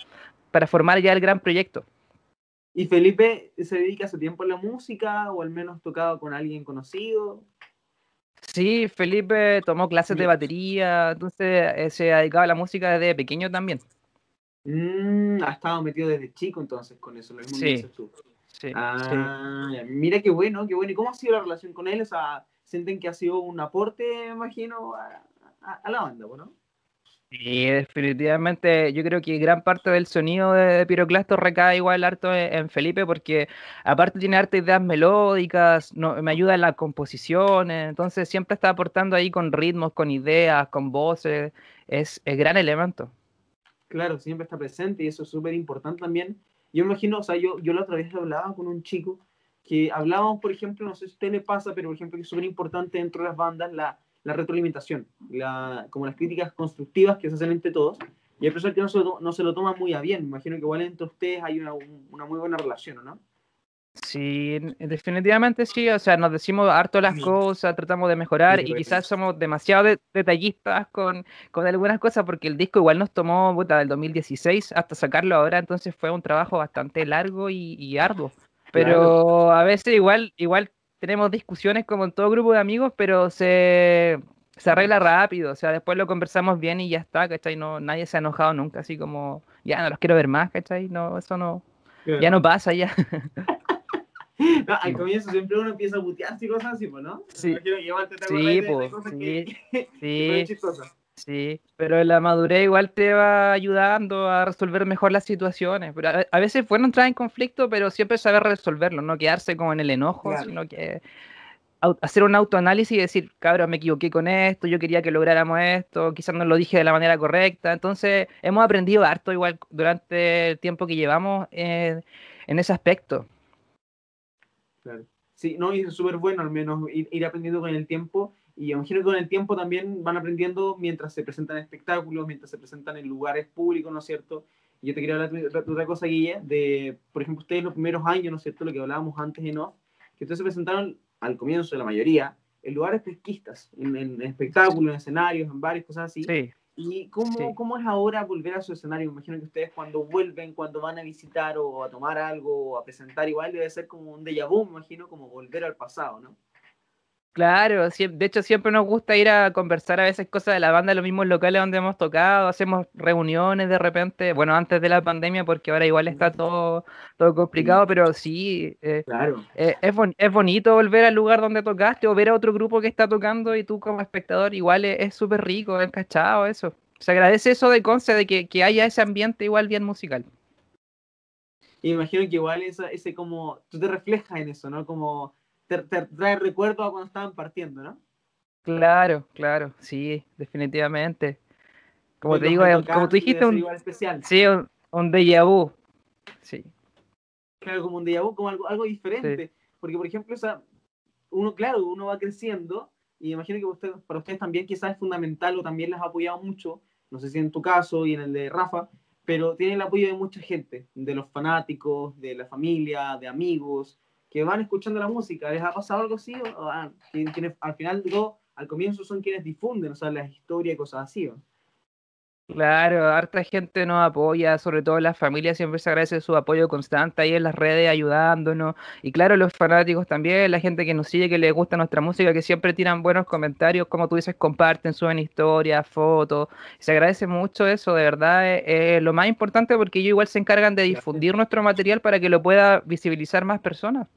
para formar ya el gran proyecto. ¿Y Felipe se dedica su tiempo a la música o al menos tocado con alguien conocido? Sí, Felipe tomó clases de batería, entonces eh, se dedicaba a la música desde pequeño también. Mm, ha estado metido desde chico entonces con eso, lo mismo sí, dices tú. Sí, ah, sí. mira qué bueno, qué bueno. ¿Y cómo ha sido la relación con él? O sea, ¿sienten que ha sido un aporte, me imagino, a, a, a la banda, ¿no? Sí, definitivamente yo creo que gran parte del sonido de, Piroclasto recae igual harto en, Felipe porque aparte tiene hartas ideas melódicas, no, me ayuda en las composiciones, entonces siempre está aportando ahí con ritmos, con ideas, con voces, es el gran elemento. Claro, siempre está presente y eso es súper importante también. Yo imagino, o sea, yo, yo la otra vez hablaba con un chico que hablábamos, por ejemplo, no sé si a usted le pasa, pero por ejemplo que es súper importante dentro de las bandas la la retroalimentación, la, como las críticas constructivas que se hacen entre todos. Y hay personas que no se, lo, no se lo toman muy a bien. Me imagino que igual entre ustedes hay una, una muy buena relación, ¿no? Sí, definitivamente sí, o sea, nos decimos harto las cosas, tratamos de mejorar y quizás somos demasiado de, detallistas con, con, algunas cosas porque el disco igual nos tomó puta, del 2016 hasta sacarlo ahora, entonces fue un trabajo bastante largo y, y arduo. Pero claro. a veces igual, igual tenemos discusiones como en todo grupo de amigos, pero se, se arregla rápido, o sea, después lo conversamos bien y ya está, ¿cachai? No, nadie se ha enojado nunca, así como, ya no los quiero ver más, ¿cachai? No, eso no, ya no pasa ya. No, al comienzo siempre uno empieza a putearse y cosas así, ¿no? Sí, sí, pues, sí, sí. Sí, pero la madurez igual te va ayudando a resolver mejor las situaciones. Pero a, a veces bueno entrar en conflicto, pero siempre saber resolverlo, no quedarse como en el enojo, claro. sino que hacer un autoanálisis y decir, cabrón, me equivoqué con esto, yo quería que lográramos esto, quizás no lo dije de la manera correcta. Entonces, hemos aprendido harto igual durante el tiempo que llevamos eh, en ese aspecto. Claro. Sí, no, y es súper bueno al menos ir, ir aprendiendo con el tiempo y imagino que con el tiempo también van aprendiendo mientras se presentan espectáculos, mientras se presentan en lugares públicos, ¿no es cierto? Y yo te quería hablar de otra cosa, Guille, de, por ejemplo, ustedes los primeros años, ¿no es cierto? Lo que hablábamos antes en off, que ustedes se presentaron al comienzo, la mayoría, en lugares pesquistas, en, en espectáculos, en escenarios, en varias cosas así. Sí. ¿Y cómo, sí. cómo es ahora volver a su escenario? Me imagino que ustedes cuando vuelven, cuando van a visitar o a tomar algo o a presentar, igual debe ser como un déjà vu, me imagino, como volver al pasado, ¿no? Claro, de hecho siempre nos gusta ir a conversar a veces cosas de la banda en los mismos locales donde hemos tocado, hacemos reuniones de repente, bueno, antes de la pandemia porque ahora igual está todo, todo complicado, pero sí, eh, claro. eh, es, bon es bonito volver al lugar donde tocaste o ver a otro grupo que está tocando y tú como espectador igual es súper rico, es cachado eso. Se agradece eso de Conce, de que, que haya ese ambiente igual bien musical. Y me imagino que igual esa, ese como, tú te reflejas en eso, ¿no? Como te, te trae recuerdo a cuando estaban partiendo, ¿no? Claro, claro, sí, definitivamente. Como te digo, como tú dijiste, un, especial. sí, un, un déjà vu. Sí. Claro, como un déjà vu, como algo, algo diferente. Sí. Porque, por ejemplo, o sea, uno, claro, uno va creciendo y imagino que usted, para ustedes también quizás es fundamental o también les ha apoyado mucho, no sé si en tu caso y en el de Rafa, pero tiene el apoyo de mucha gente, de los fanáticos, de la familia, de amigos, que van escuchando la música. ¿Les ha pasado algo así? O, ah, al final, digo, al comienzo son quienes difunden, o sea, las historias y cosas así. Claro, harta gente nos apoya, sobre todo las familias siempre se agradece su apoyo constante ahí en las redes ayudándonos. Y claro, los fanáticos también, la gente que nos sigue, que les gusta nuestra música, que siempre tiran buenos comentarios, como tú dices, comparten, suben historias, fotos. Se agradece mucho eso, de verdad, es, es lo más importante porque ellos igual se encargan de difundir nuestro material para que lo pueda visibilizar más personas.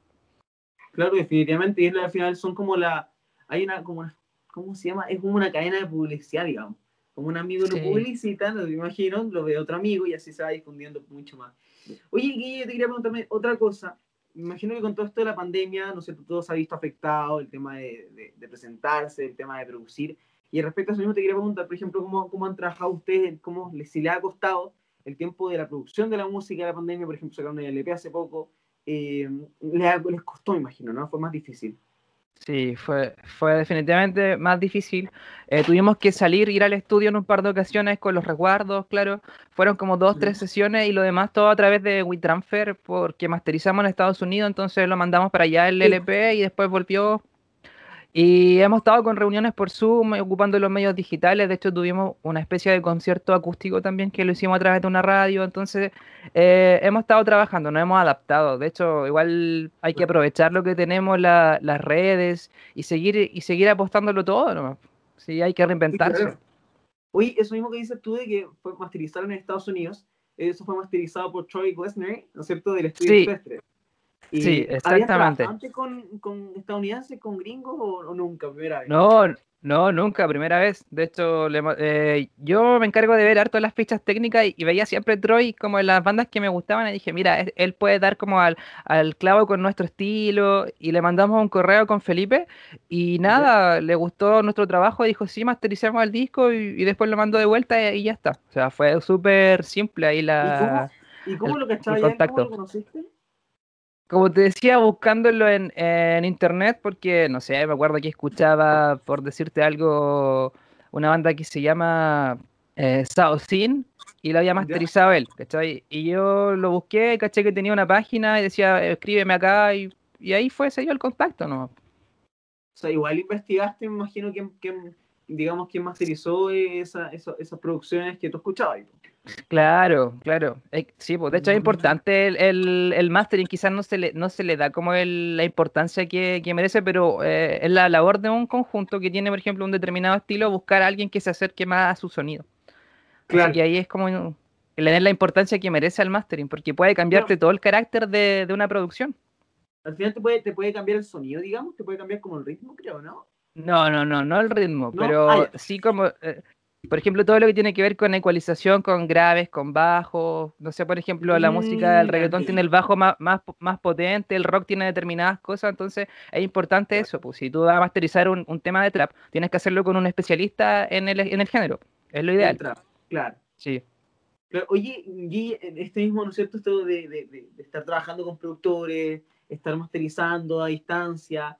Claro, definitivamente, y al final son como la, hay una, como una, ¿cómo se llama? Es como una cadena de publicidad, digamos como un amigo sí. lo publicita, lo imagino, lo ve otro amigo y así se va difundiendo mucho más. Oye, Guille, te quería preguntarme otra cosa. Me imagino que con todo esto de la pandemia, no sé, todo se ha visto afectado, el tema de, de, de, presentarse, el tema de producir. Y respecto a eso mismo te quería preguntar, por ejemplo, cómo, cómo han trabajado ustedes, cómo les, si les ha costado el tiempo de la producción de la música de la pandemia, por ejemplo, sacaron el LP hace poco, eh, les, costó, me imagino, ¿no? Fue más difícil. Sí, fue, fue definitivamente más difícil. Eh, tuvimos que salir, ir al estudio en un par de ocasiones con los resguardos, claro. Fueron como dos, tres sesiones y lo demás todo a través de WeTransfer porque masterizamos en Estados Unidos, entonces lo mandamos para allá el LP y después volvió. Y hemos estado con reuniones por Zoom, ocupando los medios digitales. De hecho, tuvimos una especie de concierto acústico también que lo hicimos a través de una radio. Entonces, eh, hemos estado trabajando, nos hemos adaptado. De hecho, igual hay que aprovechar lo que tenemos, las redes, y seguir, y seguir apostándolo todo. ¿no? Sí, hay que reinventarse. Oye, eso mismo que dices tú de que fue masterizado en Estados Unidos, eso fue masterizado por Troy Glessner, ¿no es cierto?, del estudio sí. Sí, exactamente. antes con, con estadounidenses, con gringos o, nunca, primera vez? No, no, nunca, primera vez. De hecho, eh, yo me encargo de ver harto las fichas técnicas y, veía siempre Troy como en las bandas que me gustaban y dije, mira, él puede dar como al, al, clavo con nuestro estilo y le mandamos un correo con Felipe y nada, le gustó nuestro trabajo, dijo, sí, masterizamos el disco y, después lo mandó de vuelta y, ya está. O sea, fue súper simple ahí la... ¿Y cómo, lo que estaba ¿Cómo lo conociste? Como te decía, buscándolo en, internet, porque no sé, me acuerdo que escuchaba, por decirte algo, una banda que se llama eh, Sin y lo había masterizado él, ¿cachai? Y yo lo busqué, caché que tenía una página y decía, escríbeme acá, y, ahí fue, se dio el contacto, ¿no? O sea, igual investigaste, me imagino, quién, quién digamos, quién masterizó esa, esas producciones que tú escuchabas. Claro, claro. Eh, sí, pues de hecho es importante el, el, mastering, quizás no se le, no se le da como la importancia que, merece, pero eh, es la labor de un conjunto que tiene, por ejemplo, un determinado estilo, buscar a alguien que se acerque más a su sonido. Claro. y ahí es como le den la importancia que merece al mastering, porque puede cambiarte todo el carácter de, una producción. Al final te puede, te puede cambiar el sonido, digamos, te puede cambiar como el ritmo, creo, ¿no? No, no, no, no el ritmo, pero ah, sí como... Eh, por ejemplo, todo lo que tiene que ver con ecualización, con graves, con bajos. No sé, por ejemplo, la música del reggaetón tiene el bajo más, más, más, potente, el rock tiene determinadas cosas, entonces es importante eso. Pues si tú vas a masterizar un, tema de trap, tienes que hacerlo con un especialista en el, en el género. Es lo ideal. claro. Sí. oye, y este mismo, ¿no es cierto? Esto de, de, de, estar trabajando con productores, estar masterizando a distancia.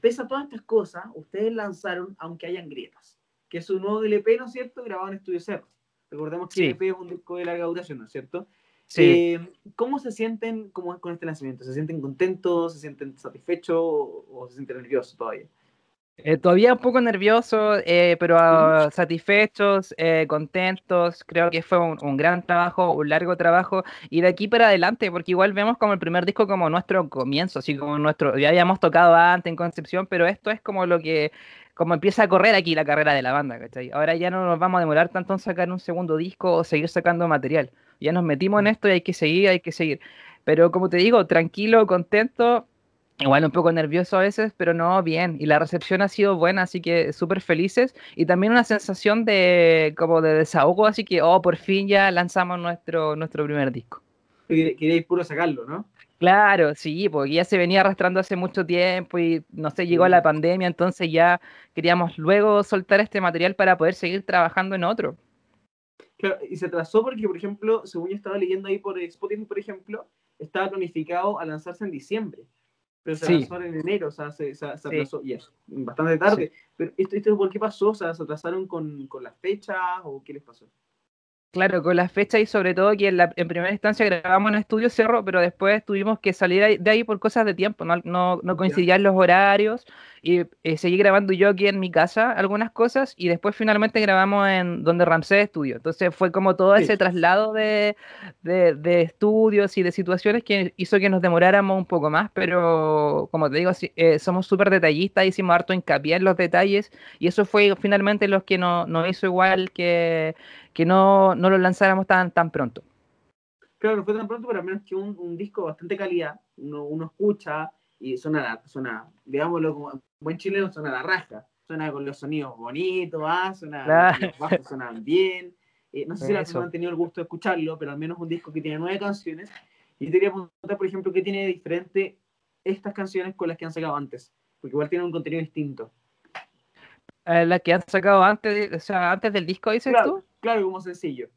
Pese a todas estas cosas, ustedes lanzaron Aunque hayan grietas que es un nuevo LP, ¿no es cierto?, grabado en Estudio Cerro. Recordemos que el LP es un disco de larga duración, ¿no es cierto? Sí. Eh, ¿Cómo se sienten como con este lanzamiento? ¿Se sienten contentos? ¿Se sienten satisfechos? ¿O, se sienten nerviosos todavía? Eh, todavía un poco nerviosos, eh, pero ah, satisfechos, contentos. Creo que fue un, un, gran trabajo, un largo trabajo. Y de aquí para adelante, porque igual vemos como el primer disco como nuestro comienzo, así como nuestro. Ya habíamos tocado antes en Concepción, pero esto es como lo que como empieza a correr aquí la carrera de la banda, ¿cachai? Ahora ya no nos vamos a demorar tanto en sacar un segundo disco o seguir sacando material. Ya nos metimos en mm. esto y hay que seguir, hay que seguir. Pero como te digo, tranquilo, contento, igual un poco nervioso a veces, pero no, bien. Y la recepción ha sido buena, así que súper felices. Y también una sensación de como de desahogo, así que, oh, por fin ya lanzamos nuestro, nuestro primer disco. Queréis puro sacarlo, ¿no? Claro, sí, porque ya se venía arrastrando hace mucho tiempo y no sé, llegó la pandemia, entonces ya queríamos luego soltar este material para poder seguir trabajando en otro. Claro, y se trazó porque, por ejemplo, según yo estaba leyendo ahí por Spotify, por ejemplo, estaba planificado a lanzarse en diciembre, pero se lanzó en enero, o sea, se, se, atrasó, y es bastante tarde. Pero ¿esto, esto por qué pasó? O sea, ¿se atrasaron con, con las fechas o qué les pasó? Claro, con las fechas y sobre todo que en, la, en primera instancia grabamos en Estudio Cerro, pero después tuvimos que salir de ahí por cosas de tiempo, no, no, no coincidían los horarios y eh, seguí grabando yo aquí en mi casa algunas cosas y después finalmente grabamos en donde Ramsés estudio. Entonces fue como todo ese traslado de, de, estudios y de situaciones que hizo que nos demoráramos un poco más, pero como te digo, eh, somos súper detallistas, hicimos harto hincapié en los detalles y eso fue finalmente lo que nos no hizo igual que, que no, no lo lanzáramos tan, tan pronto. Claro, no fue tan pronto, pero al menos que un, un disco bastante calidad, uno, uno escucha y suena, suena, digámoslo como buen chileno, suena la raja, suena con los sonidos bonitos, ¿ah? suena, los bajos suenan bien. Eh, no sé si la han tenido el gusto de escucharlo, pero al menos un disco que tiene nueve canciones. Y te quería preguntar, por ejemplo, qué tiene de diferente estas canciones con las que han sacado antes, porque igual tienen un contenido distinto. Eh, las que han sacado antes, o sea, antes del disco, dices tú? Claro, como sencillo.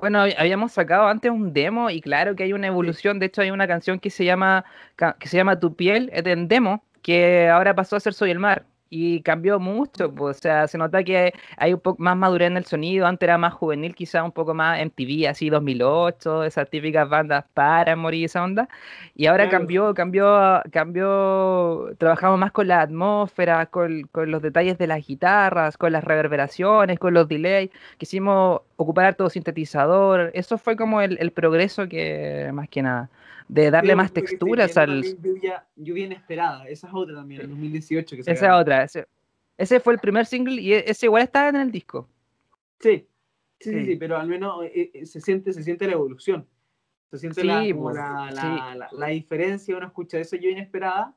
Bueno, habíamos sacado antes un demo y claro que hay una evolución. De hecho, hay una canción que se llama que se llama Tu piel, es en demo, que ahora pasó a ser Soy el mar. y cambió mucho, pues, o sea, se nota que hay un poco más madurez en el sonido, antes era más juvenil, quizás un poco más MTV, así 2008, esas típicas bandas para morir esa onda, y ahora cambió, cambió, cambió, trabajamos más con la atmósfera, con, con, los detalles de las guitarras, con las reverberaciones, con los delays, quisimos ocupar todo sintetizador, eso fue como el, el progreso que, más que nada de darle más texturas al... Lluvia, lluvia, inesperada, esa es otra también, en 2018. Que se esa es otra, ese, ese, fue el primer single y e, ese igual estaba en el disco. Sí, sí, sí, sí, pero al menos eh, eh, se, siente, se siente la evolución. Se siente la, pues, la, la, la, diferencia, uno escucha esa lluvia inesperada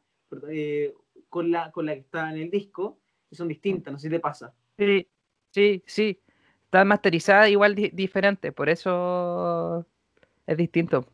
eh, con, la, con la que está en el disco, y son distintas, no sé si te pasa. Sí, sí, sí. Está masterizada igual diferente, por eso es distinto.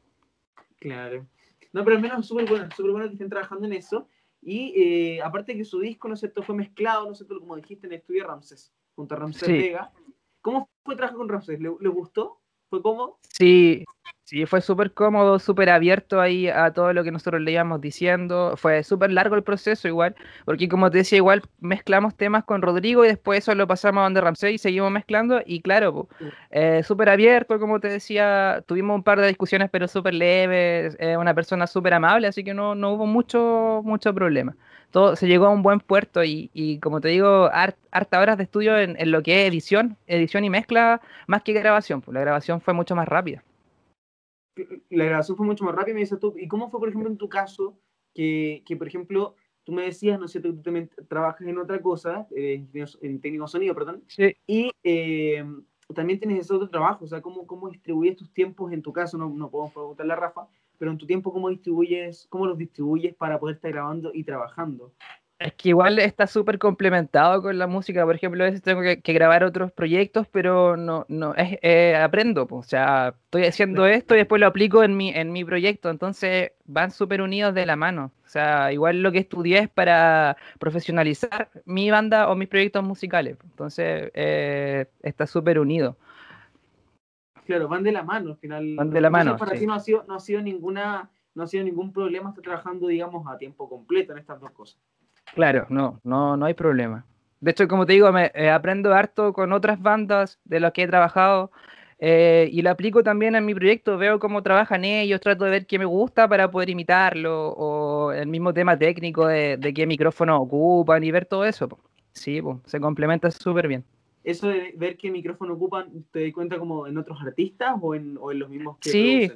Claro. No, pero al menos súper bueno, súper bueno que estén trabajando en eso. Y eh, aparte que su disco, ¿no es cierto?, fue mezclado, ¿no es cierto?, como dijiste, en el estudio Ramses, junto a Ramses Vega. ¿Cómo fue trabajar con Ramses? ¿Le, ¿Le, gustó? ¿Fue cómodo? Sí, Sí, fue súper cómodo, súper abierto ahí a todo lo que nosotros le íbamos diciendo. Fue súper largo el proceso igual, porque como te decía, igual mezclamos temas con Rodrigo y después eso lo pasamos a donde Ramsey y seguimos mezclando. Y claro, eh, súper abierto, como te decía, tuvimos un par de discusiones pero súper leves, eh, una persona súper amable, así que no, no hubo mucho, mucho problema. Todo, se llegó a un buen puerto y, y como te digo, harta horas de estudio en, en, lo que es edición, edición y mezcla, más que grabación. Pues la grabación fue mucho más rápida la grabación fue mucho más rápida, me dices tú, ¿y cómo fue, por ejemplo, en tu caso, que, que por ejemplo, tú me decías, ¿no es cierto?, que tú también trabajas en otra cosa, eh, en técnico sonido, perdón, sí. y eh, también tienes ese otro trabajo, o sea, ¿cómo, cómo distribuyes tus tiempos en tu caso? No, no podemos preguntarle a Rafa, pero en tu tiempo, ¿cómo distribuyes, cómo los distribuyes para poder estar grabando y trabajando? Es que igual está súper complementado con la música. Por ejemplo, a veces tengo que, grabar otros proyectos, pero no, no es, eh, aprendo. O sea, estoy haciendo esto y después lo aplico en mi, en mi proyecto. Entonces van súper unidos de la mano. O sea, igual lo que estudié es para profesionalizar mi banda o mis proyectos musicales. Entonces eh, está súper unido. Claro, van de la mano al final. Van de la mano. Para ti no ha sido, no ha sido ninguna, no ha sido ningún problema estar trabajando, digamos, a tiempo completo en estas dos cosas. Claro, no, no, no hay problema. De hecho, como te digo, me eh, aprendo harto con otras bandas de las que he trabajado eh, y lo aplico también en mi proyecto. Veo cómo trabajan ellos, trato de ver qué me gusta para poder imitarlo o el mismo tema técnico de, qué micrófono ocupan y ver todo eso. Sí, se complementa súper bien. ¿Eso de ver qué micrófono ocupan, te das cuenta como en otros artistas o en, o en los mismos que Sí,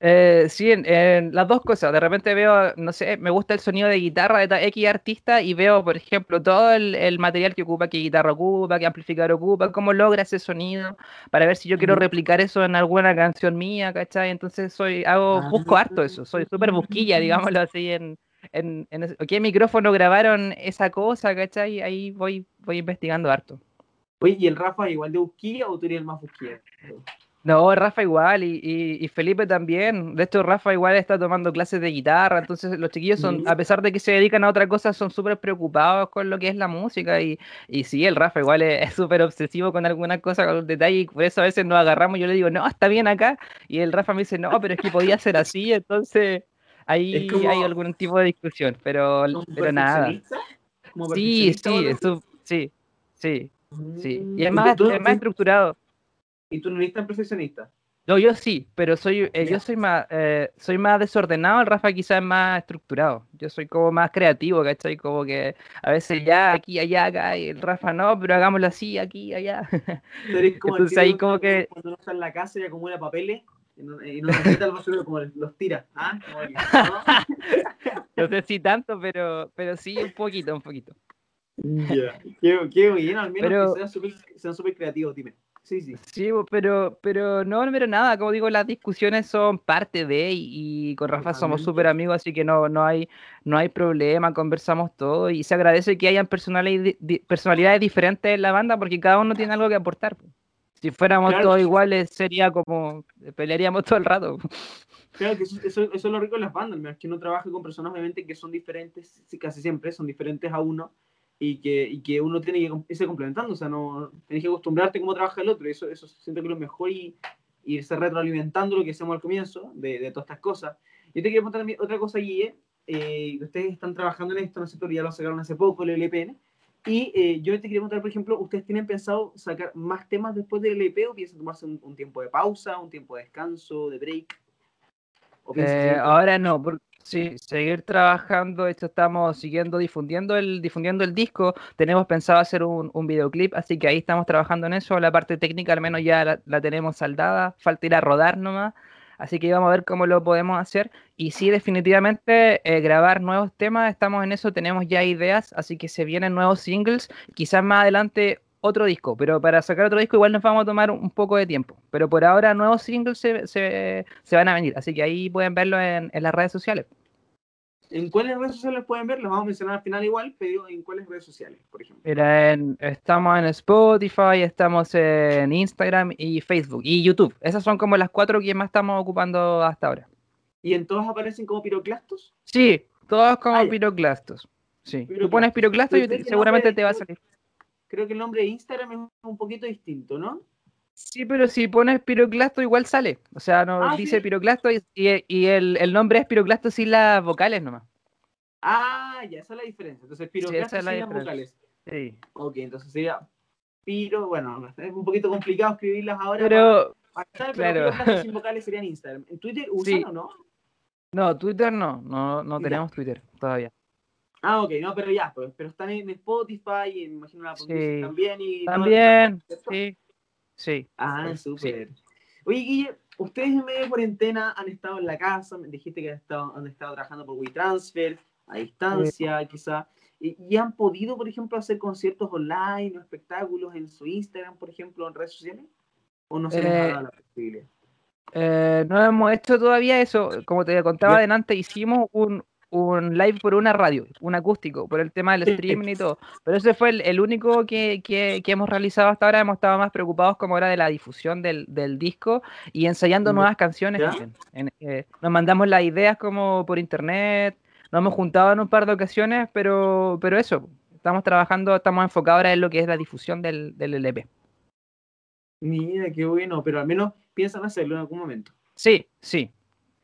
eh, sí, en, las dos cosas. De repente veo, no sé, me gusta el sonido de guitarra de X artista y veo, por ejemplo, todo el, material que ocupa, qué guitarra ocupa, qué amplificador ocupa, cómo logra ese sonido, para ver si yo quiero replicar eso en alguna canción mía, ¿cachai? Entonces soy, hago, ah, busco harto eso, soy súper busquilla, digámoslo así, en, en, en ¿qué micrófono grabaron esa cosa, ¿cachai? Ahí voy, voy investigando harto. Oye, ¿y el Rafa igual de busquilla o tú eres el más busquilla? No, Rafa igual y, y, Felipe también. De hecho, Rafa igual está tomando clases de guitarra. Entonces, los chiquillos son, a pesar de que se dedican a otra cosa, son súper preocupados con lo que es la música. Y, y sí, el Rafa igual es súper obsesivo con algunas cosas, con los detalles. Y por eso a veces nos agarramos. Yo le digo, no, está bien acá. Y el Rafa me dice, no, pero es que podía ser así. Entonces, ahí hay algún tipo de discusión. Pero, pero nada. Sí, sí, eso, sí, sí, sí. Y es más, es más estructurado. ¿Y tú no eres tan profesionista? No, yo sí, pero soy, eh, yo soy más, eh, soy más desordenado, el Rafa quizás es más estructurado. Yo soy como más creativo, ¿cachai? Como que a veces ya, aquí, allá, acá, y el Rafa no, pero hagámoslo así, aquí, allá. Entonces ahí como que... Cuando uno está en la casa y acumula papeles, y no, no necesita el basura como los tira, ¿ah? ¿no? sé si tanto, pero, pero sí, un poquito, un poquito. Ya, qué, qué bien, al menos que sean súper creativos, dime. Sí, sí. Sí, pero, pero no, pero nada, como digo, las discusiones son parte de, y, con Rafa somos súper amigos, así que no, no, hay, no hay problema, conversamos todo, y se agradece que hayan personalidades, personalidades diferentes en la banda, porque cada uno tiene algo que aportar. Si fuéramos todos iguales, sería como, pelearíamos todo el rato. Claro, que eso, eso, es lo rico de las bandas, que uno trabaje con personas obviamente que son diferentes, casi siempre son diferentes a uno, y que, y que uno tiene que irse complementando, o sea, no tenés que acostumbrarte a cómo trabaja el otro, y eso, eso siento que es lo mejor y, irse retroalimentando lo que hacemos al comienzo de, de todas estas cosas. Yo te quería preguntar otra cosa, Guille, eh, ustedes están trabajando en esto, no sé, ya lo sacaron hace poco, el LPN, Y eh, yo te quería preguntar, por ejemplo, ¿ustedes tienen pensado sacar más temas después del EP o piensan tomarse un, un tiempo de pausa, un tiempo de descanso, de break? ¿O piensan Eh, ahora no, por- sí, seguir trabajando, de estamos siguiendo difundiendo el, difundiendo el disco, tenemos pensado hacer un, un videoclip, así que ahí estamos trabajando en eso, la parte técnica al menos ya la, tenemos saldada, falta ir a rodar nomás, así que vamos a ver cómo lo podemos hacer, y sí, definitivamente eh, grabar nuevos temas, estamos en eso, tenemos ya ideas, así que se vienen nuevos singles, quizás más adelante otro disco, pero para sacar otro disco igual nos vamos a tomar un poco de tiempo. Pero por ahora nuevos singles se, van a venir, así que ahí pueden verlo en las redes sociales. ¿En cuáles redes sociales pueden ver? Los vamos a mencionar al final igual, pero ¿en cuáles redes sociales, por ejemplo? Mira, en- estamos en Spotify, estamos en Instagram y Facebook y YouTube. Esas son como las cuatro que más estamos ocupando hasta ahora. ¿Y en todos aparecen como piroclastos? Sí, todos como Ah, piroclastos. Sí, tú Piroclastos. pones piroclastos y seguramente te va a salir. Creo que el nombre de Instagram es un poquito distinto, ¿no? Sí, pero si pones piroclasto igual sale. O sea, no Ah, dice sí. piroclasto y, y- y el, el nombre es piroclasto sin las vocales nomás. Ah, ya, esa es la diferencia. Entonces, es la sin las vocales. Sí. Ok, entonces sería piro, bueno, es un poquito complicado escribirlas ahora. Pero para pactar, claro. pero sin vocales serían Instagram. ¿En Twitter usan Sí. o no? no, Twitter no, no, no Ya. tenemos Twitter todavía. Ah, ok, no, pero ya, pues, pero están en Spotify, imagino la Sí. también y También, sí, sí. Ah, Sí. súper. Oye, Guille, ustedes en medio de cuarentena han estado en la casa, me dijiste que han estado, han estado trabajando por WeTransfer, a distancia, quizá, y, y han podido, por ejemplo, hacer conciertos online o espectáculos en su Instagram, por ejemplo, en redes sociales? ¿O no se les ha Eh, dado la posibilidad? Eh, no hemos hecho todavía eso. Como te contaba adelante, hicimos un, un live por una radio, un acústico, por el tema del streaming y todo. Pero ese fue el, el único que, que- que hemos realizado hasta ahora. Hemos estado más preocupados como era de la difusión del, del disco y ensayando Ya. nuevas canciones. En- eh, nos mandamos las ideas como por internet. Nos hemos juntado en un par de ocasiones, pero, pero eso. Estamos trabajando, estamos enfocados ahora en lo que es la difusión del, del LP. Mira, qué bueno, pero al menos piensan hacerlo en algún momento. Sí, sí.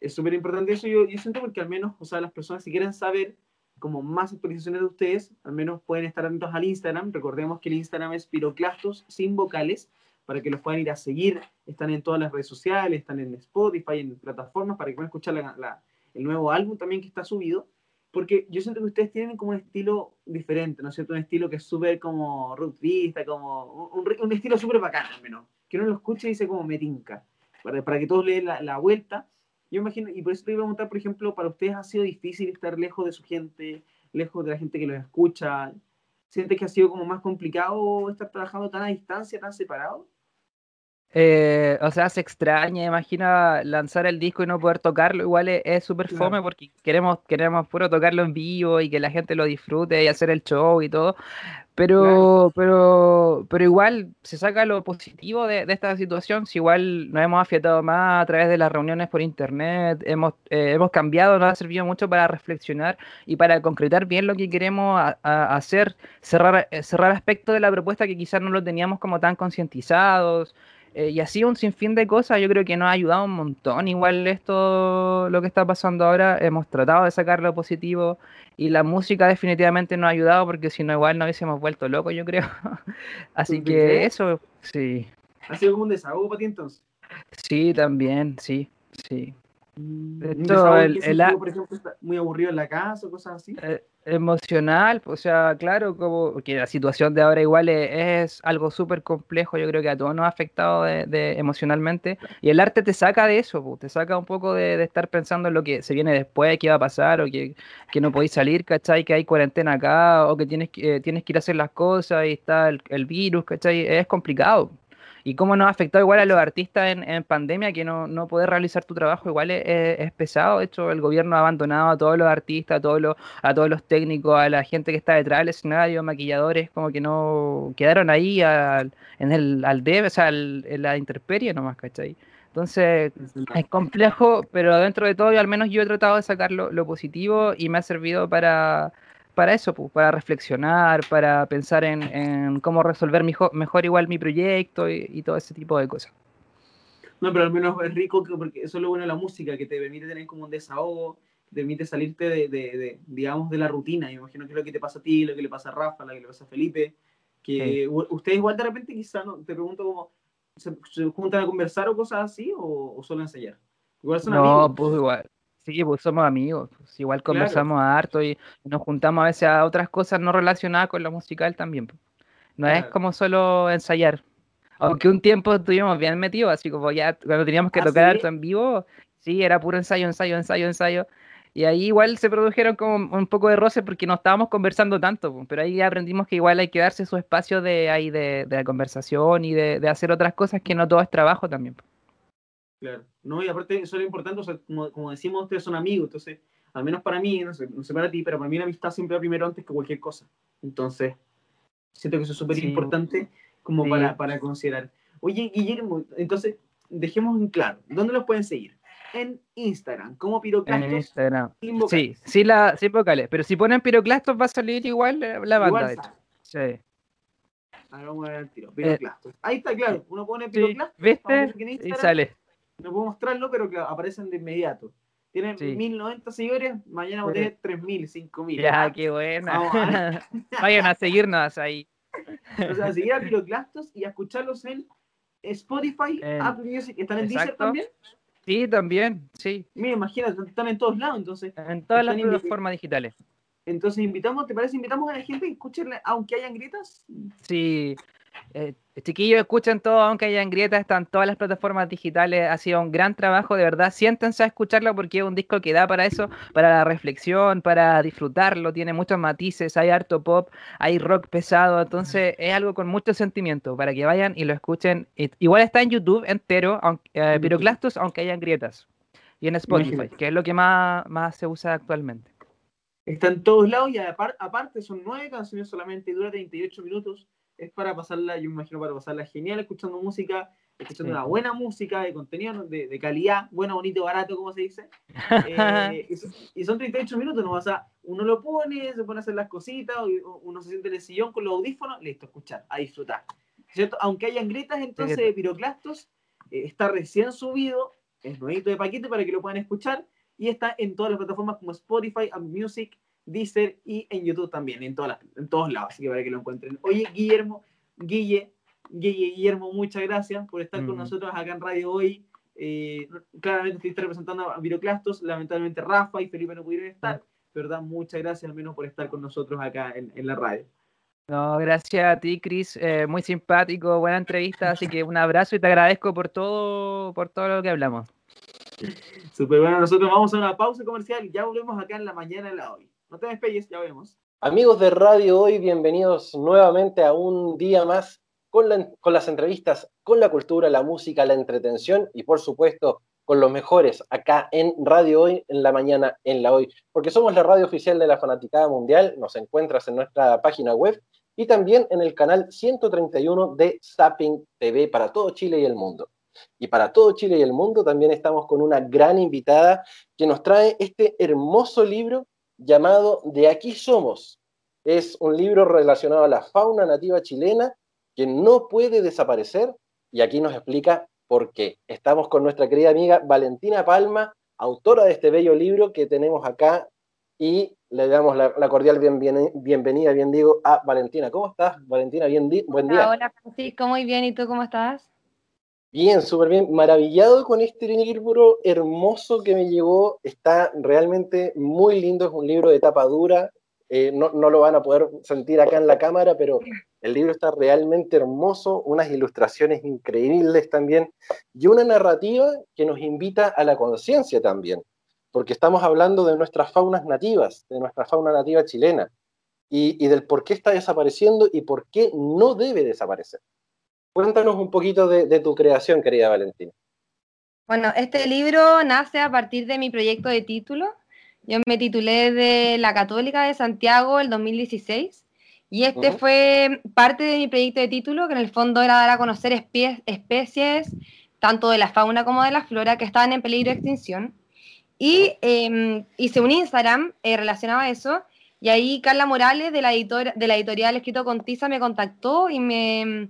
Es súper importante eso, yo, yo siento porque al menos, o sea, las personas si quieren saber como más actualizaciones de ustedes, al menos pueden estar atentos al Instagram, recordemos que el Instagram es piroclastos sin vocales, para que los puedan ir a seguir, están en todas las redes sociales, están en Spotify, en plataformas, para que puedan escuchar la- la- el nuevo álbum también que está subido, porque yo siento que ustedes tienen como un estilo diferente, ¿no es cierto? Un estilo que es súper como rupturista, como un, un- estilo súper bacán al menos, que uno lo escucha y dice como me tinca, para, para que todos le den la, la vuelta, yo imagino, y por eso te iba a preguntar, por ejemplo, para ustedes ha sido difícil estar lejos de su gente, lejos de la gente que los escucha. ¿Sientes que ha sido como más complicado estar trabajando tan a distancia, tan separado? Eh, o sea, se extraña, imagina lanzar el disco y no poder tocarlo, igual es- súper Claro. fome porque queremos, queremos puro tocarlo en vivo y que la gente lo disfrute y hacer el show y todo, pero, pero, pero igual se saca lo positivo de, esta situación, si igual nos hemos afiatado más a través de las reuniones por internet, hemos, eh, hemos cambiado, nos ha servido mucho para reflexionar y para concretar bien lo que queremos hacer, cerrar, eh, cerrar aspectos de la propuesta que quizás no lo teníamos como tan concientizados. Eh, y así un sinfín de cosas, yo creo que nos ha ayudado un montón. Igual esto, lo que está pasando ahora, hemos tratado de sacar lo positivo y la música definitivamente nos ha ayudado porque si no igual nos hubiésemos vuelto locos, yo creo. Así ¿Tú que eso, sí, ¿Ha sido como un desahogo para ti entonces? sí, también, sí, sí. Mm, De ¿Un hecho, desahogo en el- el por ejemplo, está muy aburrido en la casa o cosas así? Eh, emocional, o sea, claro, como que la situación de ahora igual es, es algo súper complejo, yo creo que a todos nos ha afectado de, de- emocionalmente, y el arte te saca de eso, po, te saca un poco de, de estar pensando en lo que se viene después, qué va a pasar, o que, que no podéis salir, ¿cachai? Que hay cuarentena acá, o que tienes, que- eh, tienes que ir a hacer las cosas y está el, el virus, ¿cachai? Es complicado. Y cómo nos ha afectado igual a los artistas en, en pandemia, que no, no poder realizar tu trabajo igual es, es- es pesado. De hecho, el gobierno ha abandonado a todos los artistas, a todos los, a todos los técnicos, a la gente que está detrás del escenario, maquilladores, como que no quedaron ahí al, en el, al debe, o sea, al- en la intemperie nomás, ¿cachai? Entonces, es complejo, pero dentro de todo, yo, al menos yo he tratado de sacar lo, lo positivo y me ha servido para, para eso, pues, para reflexionar, para pensar en, en cómo resolver mijo- mejor igual mi proyecto y, y todo ese tipo de cosas. No, pero al menos es rico que- porque eso es lo bueno de la música, que te permite tener como un desahogo, permite salirte de, de, de, digamos, de la rutina. Me imagino que es lo que te pasa a ti, lo que le pasa a Rafa, lo que le pasa a Felipe, que ustedes igual de repente quizá, no, te pregunto como, ¿se, ¿se, juntan a conversar o cosas así o, o solo ensayar? Igual son no, amigos. pues igual. Sí, pues somos amigos. Pues igual conversamos claro. harto y nos juntamos a veces a otras cosas no relacionadas con lo musical también. Pues. No claro. es como solo ensayar. Aunque un tiempo estuvimos bien metidos, así como ya cuando teníamos que ¿Ah, tocar sí? harto en vivo, sí, era puro ensayo, ensayo, ensayo, ensayo. Y ahí igual se produjeron como un poco de roce porque no estábamos conversando tanto, pues. pero ahí aprendimos que igual hay que darse su espacio de ahí de, de conversación y de, de, hacer otras cosas que no todo es trabajo también. Pues. Claro, no, y aparte eso es lo importante, o sea, como, como, decimos, ustedes son amigos, entonces, al menos para mí, no sé, no sé para ti, pero para mí la amistad siempre va primero antes que cualquier cosa. Entonces, siento que eso es súper sí. importante como sí. para, para considerar. Oye, Guillermo, entonces, dejemos en claro, ¿dónde los pueden seguir? En Instagram, como Piroclastos. En Instagram. Sin. Sí, sí, la, sin vocales. Pero si ponen Piroclastos va a salir igual la banda. Igual de hecho. Sí. Ahora vamos a ver el tiro. Piroclastos. Eh, Ahí está, claro. Uno pone Piroclastos. ¿Viste? Y sale. No puedo mostrarlo, pero que aparecen de inmediato. Tienen sí. 1090 seguidores, mañana voy a tener 3000, 5000. Ya, qué buena. Vayan a seguirnos ahí. O sea, a seguir a Piroclastos y a escucharlos en Spotify. Apple Music. ¿Están en. Deezer también? Sí, también, sí. Mira, imagínate, están en todos lados, entonces. En todas las plataformas digitales. Entonces invitamos, ¿te parece? Invitamos a la gente a escuchen, aunque hayan grietas. Sí. Eh, chiquillos, escuchen todo, aunque hayan grietas, están todas las plataformas digitales. Ha sido un gran trabajo, de verdad. Siéntense a escucharlo porque es un disco que da para eso, para la reflexión, para disfrutarlo. Tiene muchos matices, hay harto pop, hay rock pesado. Entonces es algo con mucho sentimiento para que vayan y lo escuchen. Igual está en YouTube entero, aunque, eh, Piroclastos, aunque hayan grietas. Y en Spotify, Imagínate. que es lo que más, más se usa actualmente. Está en todos lados y aparte son nueve canciones solamente, dura 38 minutos es para pasarla, yo me imagino, para pasarla genial escuchando música, escuchando sí. una buena música de contenido de, de, calidad, bueno, bonito, barato, como se dice. Eh, y, y, son 38 minutos, ¿no? O sea, uno lo pone, se pone a hacer las cositas, uno se siente en el sillón con los audífonos, listo, escuchar, a disfrutar. ¿Cierto? Aunque hayan grietas entonces de piroclastos, eh, está recién subido, es nuevito de paquete para que lo puedan escuchar, y está en todas las plataformas como Spotify, Apple Music, Deezer y en YouTube también, en, todas las, en todos lados, así que para que lo encuentren. Oye, Guillermo, Guille, Guille, Guillermo, muchas gracias por estar mm. con nosotros acá en Radio Hoy. Eh, claramente estoy representando a Viroclastos, lamentablemente Rafa y Felipe no pudieron estar, mm. ¿verdad? Muchas gracias al menos por estar con nosotros acá en, en la radio. No, gracias a ti, Cris, eh, muy simpático, buena entrevista, así que un abrazo y te agradezco por todo, por todo lo que hablamos. Súper bueno, nosotros vamos a una pausa comercial y ya volvemos acá en la mañana de la hoy. No te despegues, ya vemos. Amigos de Radio Hoy, bienvenidos nuevamente a un día más con, con, las entrevistas, con la cultura, la música, la entretención y por supuesto con los mejores acá en Radio Hoy, en la mañana, en la Hoy. Porque somos la radio oficial de la Fanaticada Mundial, nos encuentras en nuestra página web y también en el canal 131 de Zapping TV para todo Chile y el mundo. Y para todo Chile y el mundo también estamos con una gran invitada que nos trae este hermoso libro llamado De aquí somos. Es un libro relacionado a la fauna nativa chilena que no puede desaparecer y aquí nos explica por qué. Estamos con nuestra querida amiga Valentina Palma, autora de este bello libro que tenemos acá y le damos la, la cordial bien, bien, bienvenida, bien digo, a Valentina. ¿Cómo estás, Valentina? Bien, buen día. Hola, Francisco, muy bien. ¿Y tú cómo estás? Bien, súper bien, maravillado con este libro hermoso que me llegó, está realmente muy lindo, es un libro de tapa dura, eh, no, no, lo van a poder sentir acá en la cámara, pero el libro está realmente hermoso, unas ilustraciones increíbles también, y una narrativa que nos invita a la conciencia también, porque estamos hablando de nuestras faunas nativas, de nuestra fauna nativa chilena, y, y del por qué está desapareciendo y por qué no debe desaparecer. Cuéntanos un poquito de, de, tu creación, querida Valentina. Bueno, este libro nace a partir de mi proyecto de título. Yo me titulé de La Católica de Santiago el 2016 y este uh -huh. fue parte de mi proyecto de título, que en el fondo era dar a conocer especies, tanto de la fauna como de la flora, que estaban en peligro de extinción. Y eh, hice un Instagram eh, relacionado a eso y ahí Carla Morales de la, editor de la editorial Escrito con Tiza me contactó y me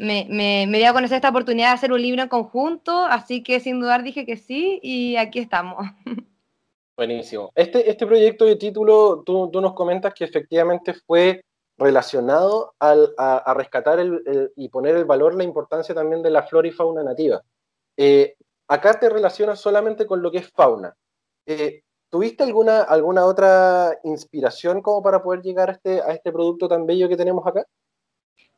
me, me, me, dio a conocer esta oportunidad de hacer un libro en conjunto, así que sin dudar dije que sí y aquí estamos. Buenísimo. Este, este proyecto de título, tú, tú nos comentas que efectivamente fue relacionado al, a, rescatar el, y poner el valor, la importancia también de la flora y fauna nativa. Eh, acá te relacionas solamente con lo que es fauna. Eh, ¿Tuviste alguna, alguna otra inspiración como para poder llegar a este, a este producto tan bello que tenemos acá?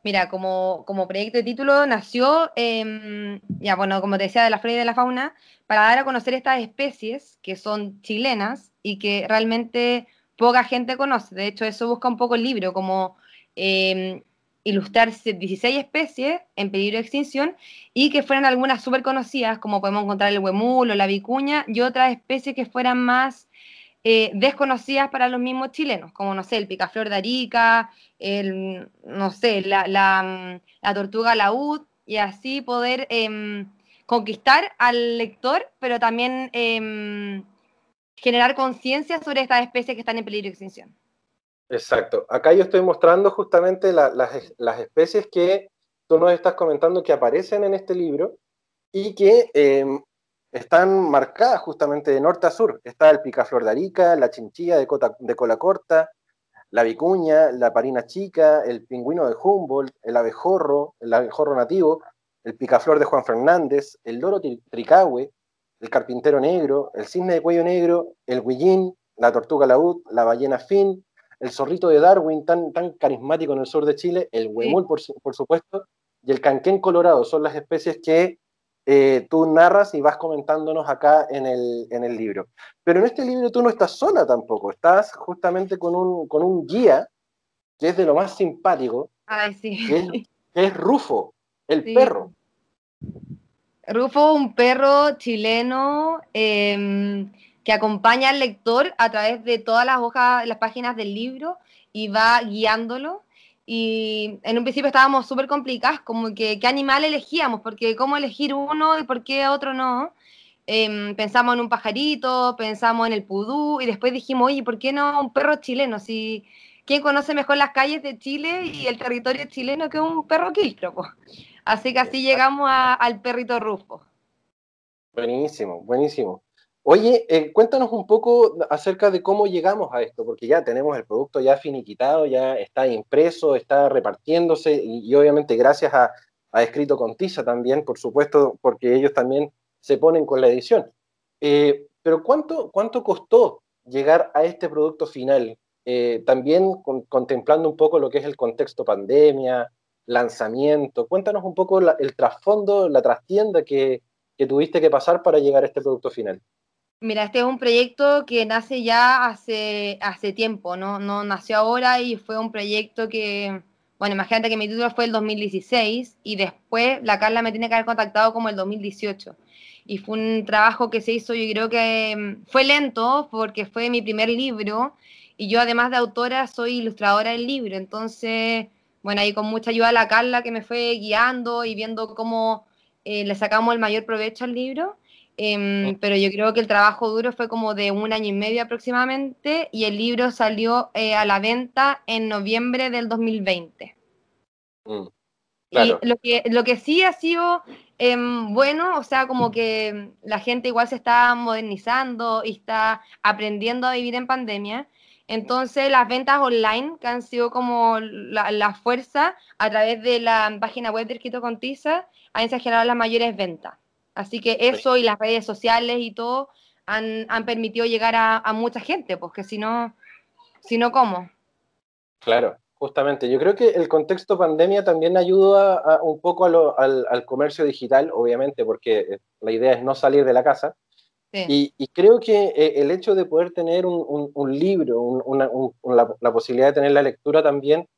Mira, como, como proyecto de título nació, em, ya bueno, como te decía, de la flora y de la fauna, para dar a conocer estas especies que son chilenas y que realmente poca gente conoce. De hecho, eso busca un poco el libro, como eh, ilustrar 16 especies en peligro de extinción y que fueran algunas súper conocidas, como podemos encontrar el huemul o la vicuña, y otras especies que fueran más eh, desconocidas para los mismos chilenos, como, no sé, el picaflor de Arica, el, no sé, la, la, la tortuga laúd, y así poder em, conquistar al lector, pero también em, generar conciencia sobre estas especies que están en peligro de extinción. Exacto. Acá yo estoy mostrando justamente las, especies que tú nos estás comentando que aparecen en este libro y que em, están marcadas justamente de norte a sur. Está el picaflor de Arica, la chinchilla de, de cola corta, la vicuña, la parina chica, el pingüino de Humboldt, el abejorro, el abejorro nativo, el picaflor de Juan Fernández, el loro tricahue, el carpintero negro, el cisne de cuello negro, el huillín, la tortuga laúd, la ballena fin, el zorrito de Darwin, tan, tan carismático en el sur de Chile, el huemul, por, supuesto, y el canquén colorado, son las especies que eh, tú narras y vas comentándonos acá en el, en el libro. Pero en este libro tú no estás sola tampoco, estás justamente con un, con un guía que es de lo más simpático, Ay, sí. que, es, Rufo, el perro. Rufo, un perro chileno em, que acompaña al lector a través de todas las hojas, las páginas del libro y va guiándolo. Y en un principio estábamos súper complicadas, como que qué animal elegíamos, porque cómo elegir uno y por qué otro no. Em, pensamos en un pajarito, pensamos en el pudú y después dijimos, oye, ¿por qué no un perro chileno? Si, ¿Quién conoce mejor las calles de Chile y el territorio chileno que un perro quiltro? Así que así llegamos al perrito Rufo. Buenísimo, buenísimo. Oye, eh, cuéntanos un poco acerca de cómo llegamos a esto, porque ya tenemos el producto ya finiquitado, ya está impreso, está repartiéndose y, obviamente gracias a, Escrito con Tiza también, por supuesto, porque ellos también se ponen con la edición. Eh, pero ¿cuánto, ¿cuánto costó llegar a este producto final? Eh, también contemplando un poco lo que es el contexto pandemia, lanzamiento. Cuéntanos un poco el trasfondo, la trastienda que, que tuviste que pasar para llegar a este producto final. Mira, este es un proyecto que nace ya hace, hace tiempo, ¿no? no nació ahora y fue un proyecto que, bueno, imagínate que mi título fue el 2016 y después la Carla me tiene que haber contactado como el 2018. Y fue un trabajo que se hizo, yo creo que mm, fue lento porque fue mi primer libro y yo además de autora soy ilustradora del libro, entonces, bueno, ahí con mucha ayuda de la Carla que me fue guiando y viendo cómo eh, le sacamos el mayor provecho al libro. Em, pero yo creo que el trabajo duro fue como de un año y medio aproximadamente y el libro salió eh, a la venta en noviembre del 2020. Mm, y lo que, lo que sí ha sido em, bueno, o sea, como que la gente igual se está modernizando y está aprendiendo a vivir en pandemia. Entonces, las ventas online, que han sido como la, la fuerza a través de la página web de Escrito con Tiza, han generado las mayores ventas. Así que eso y las redes sociales y todo han, permitido llegar a, mucha gente, porque si no, si no, ¿cómo? Claro, justamente. Yo creo que el contexto pandemia también ayuda un poco al, comercio digital, obviamente, porque la idea es no salir de la casa. Y, creo que eh, el hecho de poder tener un, libro, la, posibilidad de tener la lectura también,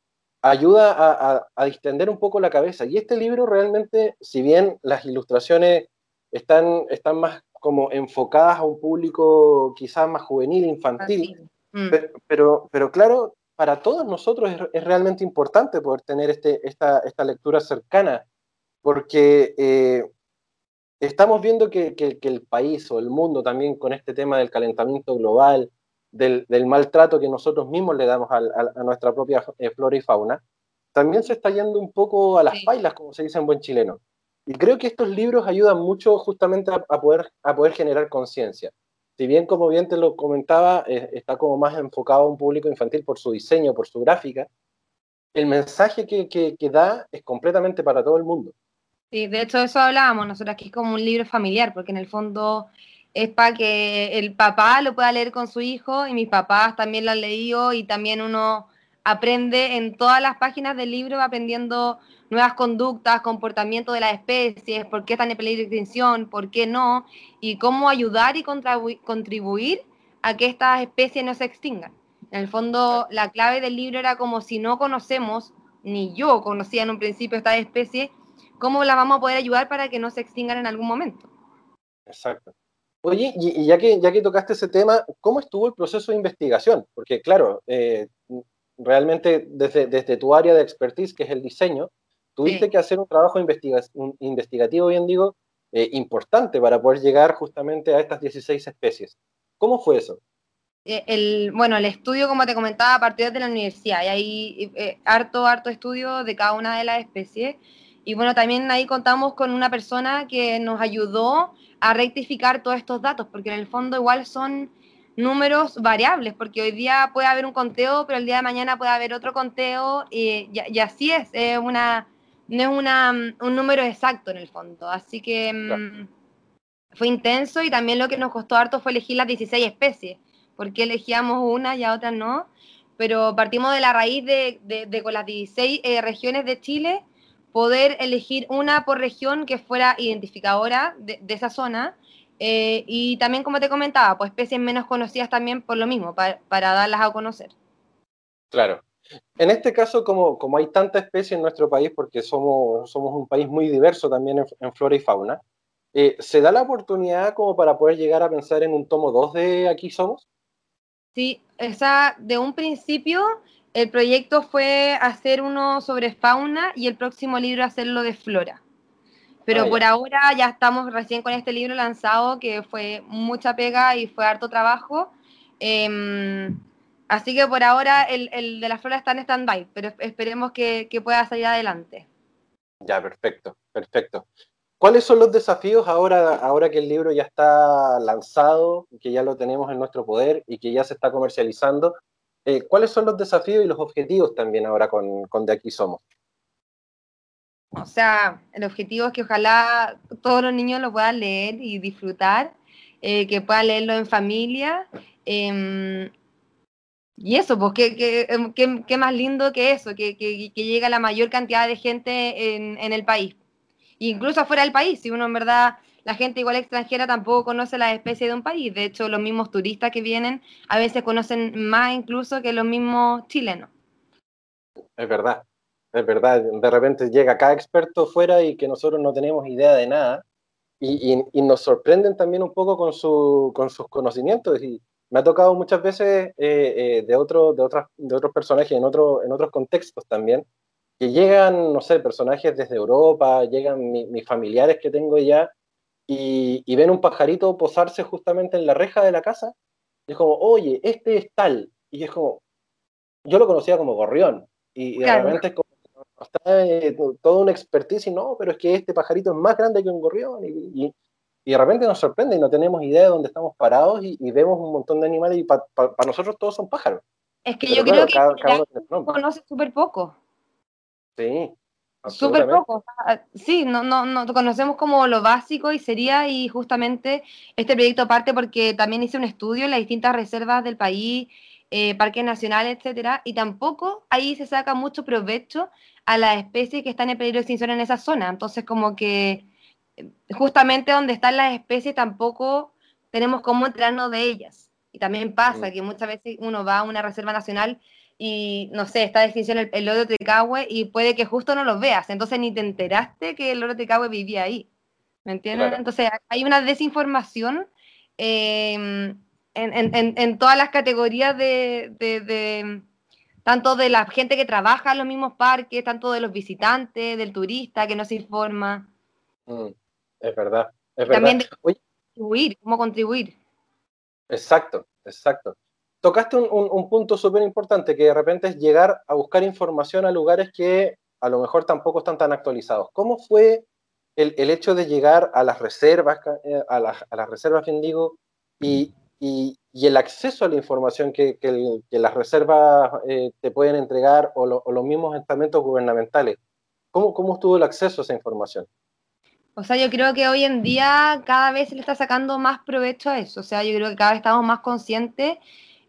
ayuda a, a, distender un poco la cabeza. Y este libro realmente, si bien las ilustraciones están, están más como enfocadas a un público quizás más juvenil, infantil. Mm. Pero, pero, claro, para todos nosotros es, realmente importante poder tener este, esta, esta lectura cercana, porque eh, estamos viendo que, que, el país o el mundo también con este tema del calentamiento global, del, del maltrato que nosotros mismos le damos a, a, nuestra propia eh, flora y fauna, también se está yendo un poco a las pailas, como se dice en buen chileno. Y creo que estos libros ayudan mucho justamente a, poder, a poder generar conciencia. si bien como bien te lo comentaba, eh, está como más enfocado a un público infantil por su diseño, por su gráfica, el mensaje que, que, que da es completamente para todo el mundo. Sí, de hecho eso hablábamos nosotros aquí como un libro familiar, porque en el fondo es para que el papá lo pueda leer con su hijo y mis papás también lo han leído y también uno aprende en todas las páginas del libro, aprendiendo nuevas conductas, comportamiento de las especies, por qué están en peligro de extinción, por qué no, y cómo ayudar y contribuir a que estas especies no se extingan. En el fondo, la clave del libro era como si no conocemos, ni yo conocía en un principio esta especie, ¿cómo la vamos a poder ayudar para que no se extingan en algún momento? Exacto. Oye, y, ya, que, ya que tocaste ese tema, ¿cómo estuvo el proceso de investigación? Porque claro, eh, realmente desde, desde tu área de expertise, que es el diseño, tuviste que hacer un trabajo investigativo, bien digo, eh, importante para poder llegar justamente a estas 16 especies. ¿Cómo fue eso? Eh, el, bueno, el estudio, como te comentaba, a partir de la universidad, y hay harto, harto estudio de cada una de las especies. Y bueno, también ahí contamos con una persona que nos ayudó a rectificar todos estos datos, porque en el fondo igual son números variables, porque hoy día puede haber un conteo, pero el día de mañana puede haber otro conteo, y, así es, es una, no es una, un número exacto en el fondo. Así que mm, fue intenso y también lo que nos costó harto fue elegir las 16 especies, porque elegíamos una y a otras no, pero partimos de la raíz de, de, con las 16 eh, regiones de Chile poder elegir una por región que fuera identificadora de, esa zona. Eh, y también, como te comentaba, pues especies menos conocidas también por lo mismo, para, darlas a conocer. Claro. En este caso, como, como hay tanta especie en nuestro país, porque somos, somos un país muy diverso también en, flora y fauna, eh, ¿se da la oportunidad como para poder llegar a pensar en un tomo 2 de Aquí Somos? Sí, esa, de un principio el proyecto fue hacer uno sobre fauna y el próximo libro hacerlo de flora. Pero ah, por ahora ya estamos recién con este libro lanzado, que fue mucha pega y fue harto trabajo. Em, así que por ahora el, de la flora está en stand-by, pero esperemos que, pueda salir adelante. Ya, perfecto, perfecto. ¿Cuáles son los desafíos ahora, ahora que el libro ya está lanzado, que ya lo tenemos en nuestro poder y que ya se está comercializando? Eh, ¿cuáles son los desafíos y los objetivos también ahora con, con De Aquí Somos? O sea, el objetivo es que ojalá todos los niños lo puedan leer y disfrutar, eh, que puedan leerlo en familia. Em, y eso, pues, ¿qué, em, qué, qué, más lindo que eso, que, que, llega la mayor cantidad de gente en, en el país. Incluso afuera del país, si uno en verdad la gente igual extranjera tampoco conoce las especies de un país. De hecho, los mismos turistas que vienen a veces conocen más incluso que los mismos chilenos. Es verdad, es verdad. De repente llega cada experto fuera y que nosotros no tenemos idea de nada y, nos sorprenden también un poco con, su, con sus conocimientos. Y me ha tocado muchas veces eh, eh, de, otro, de, otras, de otros personajes en, otro, en otros contextos también, que llegan, no sé, personajes desde Europa, llegan mis familiares que tengo ya y, ven un pajarito posarse justamente en la reja de la casa, y es como, oye, este es tal, y es como, yo lo conocía como gorrión, y, realmente es como, está eh, todo un expertise, y no, pero es que este pajarito es más grande que un gorrión, y, de repente nos sorprende y no tenemos idea de dónde estamos parados y, vemos un montón de animales y para nosotros todos son pájaros. Es que yo creo que cada, conoce súper poco. Sí, Súper poco. Sí, no, no, no conocemos como lo básico y sería, y justamente este proyecto parte porque también hice un estudio en las distintas reservas del país, eh, parques nacionales, etcétera, y tampoco ahí se saca mucho provecho a las especies que están en peligro de extinción en esa zona. Entonces, como que eh, justamente donde están las especies tampoco tenemos cómo enterarnos de ellas. Y también pasa mm. que muchas veces uno va a una reserva nacional y no sé, está de extinción el, el loro tricahue y puede que justo no lo veas, entonces ni te enteraste que el loro tricahue vivía ahí. ¿Me entiendes? Entonces hay una desinformación em, en, todas las categorías de, tanto de la gente que trabaja en los mismos parques, tanto de los visitantes, del turista que no se informa. Mm, es verdad, es También de contribuir, cómo contribuir. Exacto, exacto tocaste un, punto súper importante, que de repente es llegar a buscar información a lugares que a lo mejor tampoco están tan actualizados. ¿Cómo fue el, hecho de llegar a las reservas, eh, a, las, reservas, bien digo, y, el acceso a la información que, las reservas eh, te pueden entregar o, los mismos estamentos gubernamentales. ¿Cómo, ¿Cómo estuvo el acceso a esa información? O sea, yo creo que hoy en día cada vez se le está sacando más provecho a eso. O sea, yo creo que cada vez estamos más conscientes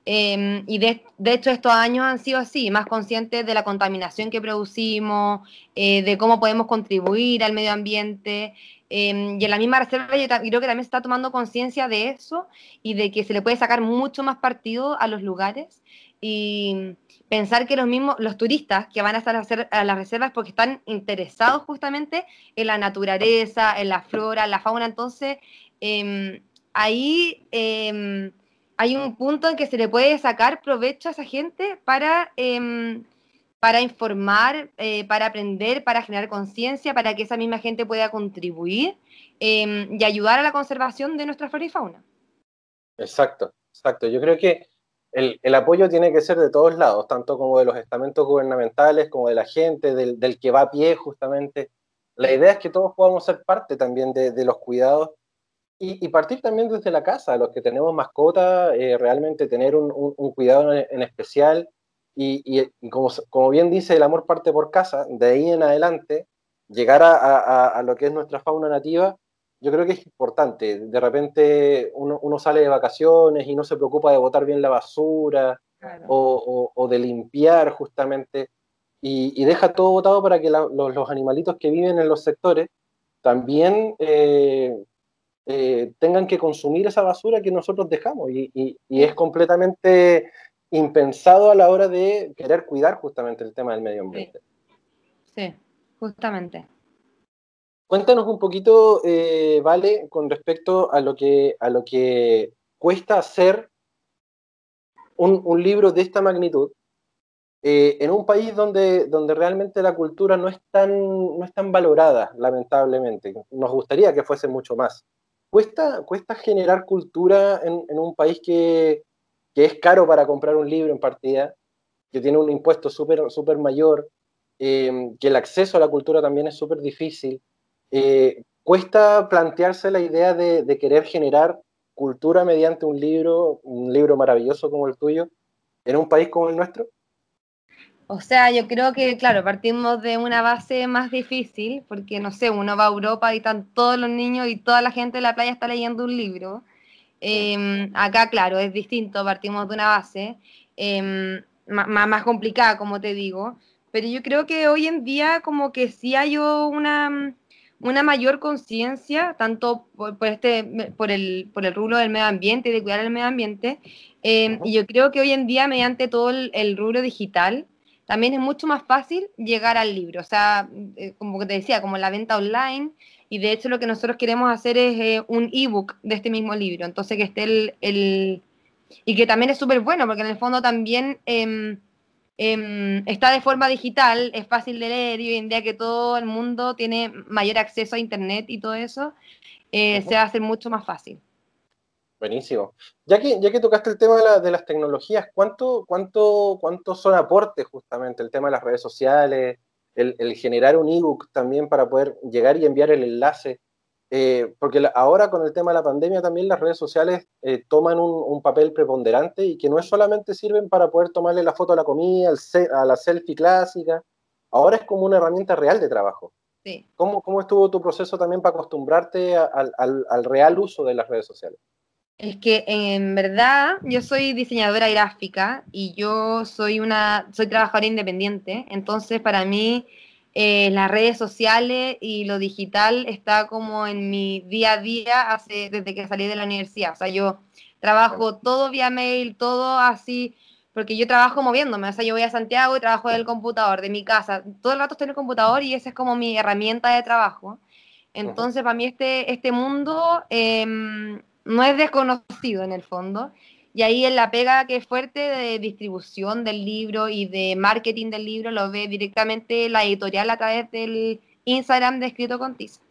em, y de, hecho estos años han sido así, más conscientes de la contaminación que producimos, eh, de cómo podemos contribuir al medio ambiente. Em, y en la misma reserva yo creo que también se está tomando conciencia de eso y de que se le puede sacar mucho más partido a los lugares y pensar que los mismos, los turistas que van a estar a, las reservas porque están interesados justamente en la naturaleza, en la flora, en la fauna, entonces em, ahí em, hay un punto en que se le puede sacar provecho a esa gente para para informar, eh, para aprender, para generar conciencia, para que esa misma gente pueda contribuir em, y ayudar a la conservación de nuestra flora y fauna. Exacto, exacto. Yo creo que el, el, apoyo tiene que ser de todos lados, tanto como de los estamentos gubernamentales, como de la gente, del, del que va a pie justamente. La idea es que todos podamos ser parte también de, de los cuidados y, y, partir también desde la casa, los que tenemos mascota, eh, realmente tener un, un, cuidado en, especial y, como, como, bien dice, el amor parte por casa, de ahí en adelante, llegar a, a, lo que es nuestra fauna nativa, yo creo que es importante. De repente uno, uno sale de vacaciones y no se preocupa de botar bien la basura o, o, de limpiar justamente, y, y, deja todo botado para que los, los, animalitos que viven en los sectores también eh, eh, tengan que consumir esa basura que nosotros dejamos. Y, y, y es completamente impensado a la hora de querer cuidar justamente el tema del medio ambiente. Sí, justamente. Cuéntanos un poquito, eh, Vale, con respecto a lo que, a lo que cuesta hacer un, un libro de esta magnitud eh, en un país donde, donde realmente la cultura no es, tan, no es tan valorada, lamentablemente. Nos gustaría que fuese mucho más. ¿Cuesta, cuesta generar cultura en, en un país que, que es caro para comprar un libro en partida, que tiene un impuesto súper super mayor, eh, que el acceso a la cultura también es súper difícil. Eh, cuesta plantearse la idea de, querer generar cultura mediante un libro, un libro maravilloso como el tuyo, en un país como el nuestro. O sea, yo creo que, claro, partimos de una base más difícil, porque, no sé, uno va a Europa y están todos los niños y toda la gente de la playa está leyendo un libro. Eh, acá, claro, es distinto, partimos de una base eh, más, más, complicada, como te digo, pero yo creo que hoy en día como que sí hay una, una mayor conciencia, tanto por, por, este, por, el, por el rubro del medio ambiente y de cuidar el medio ambiente, eh, y yo creo que hoy en día, mediante todo el, el rubro digital, también es mucho más fácil llegar al libro. O sea, eh, como te decía, como la venta online, y de hecho lo que nosotros queremos hacer es eh, un ebook de este mismo libro, entonces que esté el... el y que también es súper bueno, porque en el fondo también eh, eh, está de forma digital, es fácil de leer y hoy en día que todo el mundo tiene mayor acceso a Internet y todo eso, eh, se va a hacer mucho más fácil. Buenísimo. Ya que, ya que tocaste el tema de, la, de las tecnologías, ¿cuánto, cuánto, ¿cuánto son aportes justamente el tema de las redes sociales, el, el generar un ebook también para poder llegar y enviar el enlace. Eh, porque la, ahora con el tema de la pandemia también las redes sociales eh, toman un, un, papel preponderante y que no es solamente sirven para poder tomarle la foto a la comida, a la selfie clásica, ahora es como una herramienta real de trabajo. Sí. ¿Cómo, ¿Cómo estuvo tu proceso también para acostumbrarte al, al real uso de las redes sociales? Es que en verdad yo soy diseñadora gráfica y yo soy una soy trabajadora independiente, entonces para mí eh, las redes sociales y lo digital está como en mi día a día hace, desde que salí de la universidad. O sea, yo trabajo todo vía mail, todo así, porque yo trabajo moviéndome. O sea, yo voy a Santiago y trabajo del computador, de mi casa. Todo el rato estoy en el computador y esa es como mi herramienta de trabajo. Entonces, para mí este, este mundo... Eh, no es desconocido en el fondo. Y ahí en la pega que es fuerte de distribución del libro y de marketing del libro lo ve directamente la editorial a través del Instagram de Escrito con Tiza.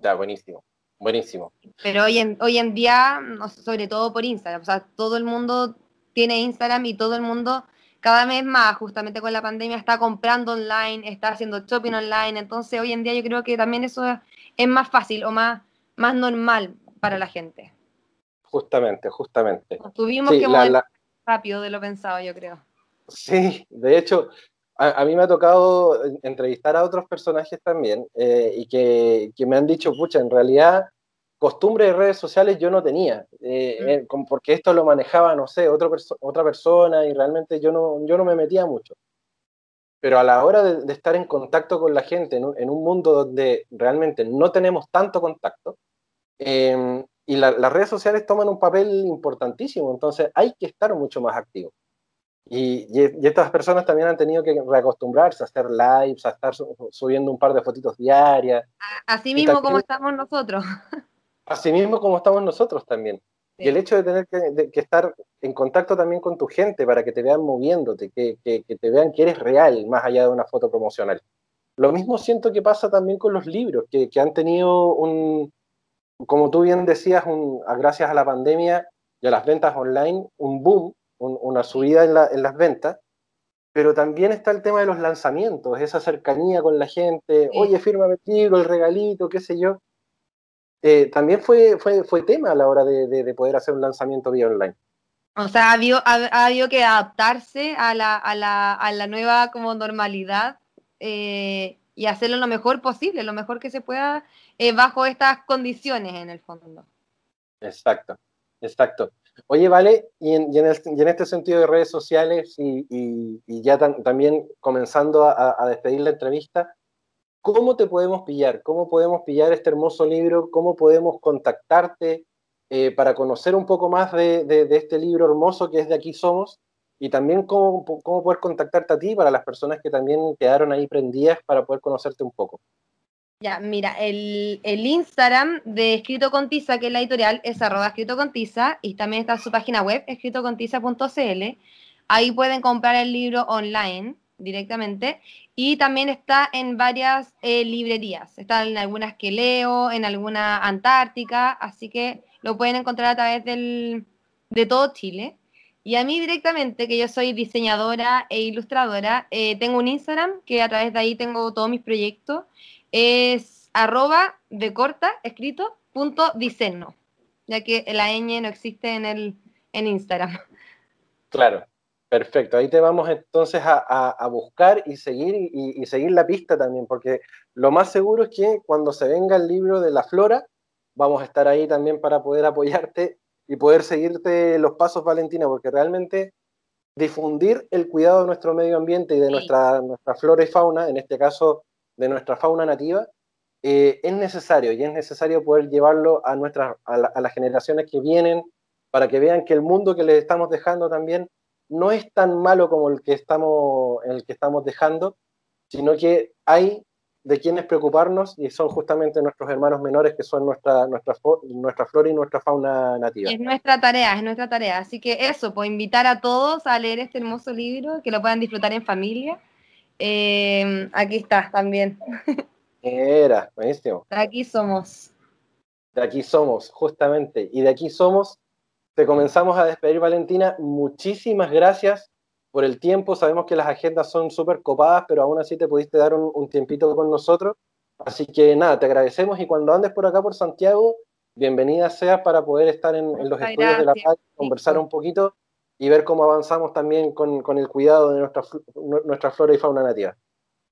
Ya, buenísimo, buenísimo. Pero hoy en, hoy en día, sobre todo por Instagram, o sea, todo el mundo tiene Instagram y todo el mundo cada vez más, justamente con la pandemia, está comprando online, está haciendo shopping online. Entonces, hoy en día yo creo que también eso es, es más fácil o más, más normal para la gente. Justamente, justamente. Tuvimos que mover rápido de lo pensado, yo creo. Sí, de hecho, a, mí me ha tocado entrevistar a otros personajes también eh, y que, que, me han dicho, pucha, en realidad costumbre de redes sociales yo no tenía, eh, mm. eh, porque esto lo manejaba, no sé, otro otra persona y realmente yo no, yo no me metía mucho. Pero a la hora de, estar en contacto con la gente en un, mundo donde realmente no tenemos tanto contacto, em, y las redes sociales toman un papel importantísimo, entonces hay que estar mucho más activo. Y, y, estas personas también han tenido que reacostumbrarse a hacer lives, a estar subiendo un par de fotitos diarias. Así mismo como estamos nosotros. Así mismo como estamos nosotros también. Y el hecho de tener que, estar en contacto también con tu gente para que te vean moviéndote, que, te vean que eres real más allá de una foto promocional. Lo mismo siento que pasa también con los libros, que, han tenido un, como tú bien decías, un, gracias a la pandemia y a las ventas online, un boom, una subida en, en las ventas, pero también está el tema de los lanzamientos, esa cercanía con la gente, oye, fírmame el libro, el regalito, qué sé yo. Eh, también fue, fue, fue tema a la hora de, poder hacer un lanzamiento vía online. O sea, ha habido, ha, habido que adaptarse a la, a, la, a la, nueva como normalidad eh, y hacerlo lo mejor posible, lo mejor que se pueda eh, bajo estas condiciones en el fondo. Exacto, exacto. Oye, vale, y en, y en, este sentido de redes sociales y, y, ya también comenzando a, a despedir la entrevista, ¿Cómo te podemos pillar? ¿Cómo podemos pillar este hermoso libro? ¿Cómo podemos contactarte eh, para conocer un poco más de, este libro hermoso que es De aquí somos? Y también cómo, cómo poder contactarte a ti para las personas que también quedaron ahí prendidas para poder conocerte un poco. Ya, mira, el, Instagram de Escrito con Tiza, que es la editorial, es arroba escrito con tiza, y también está su página web, escritocontiza.cl. Ahí pueden comprar el libro online directamente y también está en varias eh, librerías. Está en algunas que leo, en alguna Antártica, así que lo pueden encontrar a través del, de todo Chile. Y a mí directamente, que yo soy diseñadora e ilustradora, eh, tengo un Instagram que a través de ahí tengo todos mis proyectos. Es arroba de corta, escrito, punto diseño, ya que la ñ no existe en, el, en Instagram. Claro, Perfecto, ahí te vamos entonces a, buscar y seguir y, seguir la pista también, porque lo más seguro es que cuando se venga el libro de la flora, vamos a estar ahí también para poder apoyarte y poder seguirte los pasos, Valentina, porque realmente difundir el cuidado de nuestro medio ambiente y de nuestra, nuestra flora y fauna, en este caso de nuestra fauna nativa, eh, es necesario y es necesario poder llevarlo a, nuestras, a las generaciones que vienen para que vean que el mundo que les estamos dejando también no es tan malo como el que estamos, el que estamos dejando, sino que hay de quienes preocuparnos y son justamente nuestros hermanos menores que son nuestra, nuestra, nuestra flora y nuestra fauna nativa. Es nuestra tarea, es nuestra tarea. Así que eso, pues invitar a todos a leer este hermoso libro, que lo puedan disfrutar en familia. Eh, aquí está también. Era, buenísimo. De aquí somos. De aquí somos, justamente. Y de aquí somos te comenzamos a despedir, Valentina. Muchísimas gracias por el tiempo. Sabemos que las agendas son súper copadas, pero aún así te pudiste dar un, tiempito con nosotros. Así que nada, te agradecemos y cuando andes por acá por Santiago, bienvenida seas para poder estar en, los estudios de la paz, conversar un poquito y ver cómo avanzamos también con, con el cuidado de nuestra, nuestra flora y fauna nativa.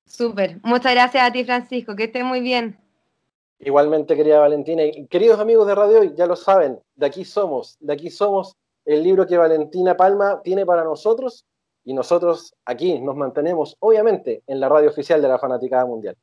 Súper. Muchas gracias a ti, Francisco. Que estés muy bien. Igualmente, querida Valentina. Y queridos amigos de Radio Hoy, ya lo saben, de aquí somos, de aquí somos el libro que Valentina Palma tiene para nosotros y nosotros aquí nos mantenemos, obviamente, en la radio oficial de la Fanaticada Mundial.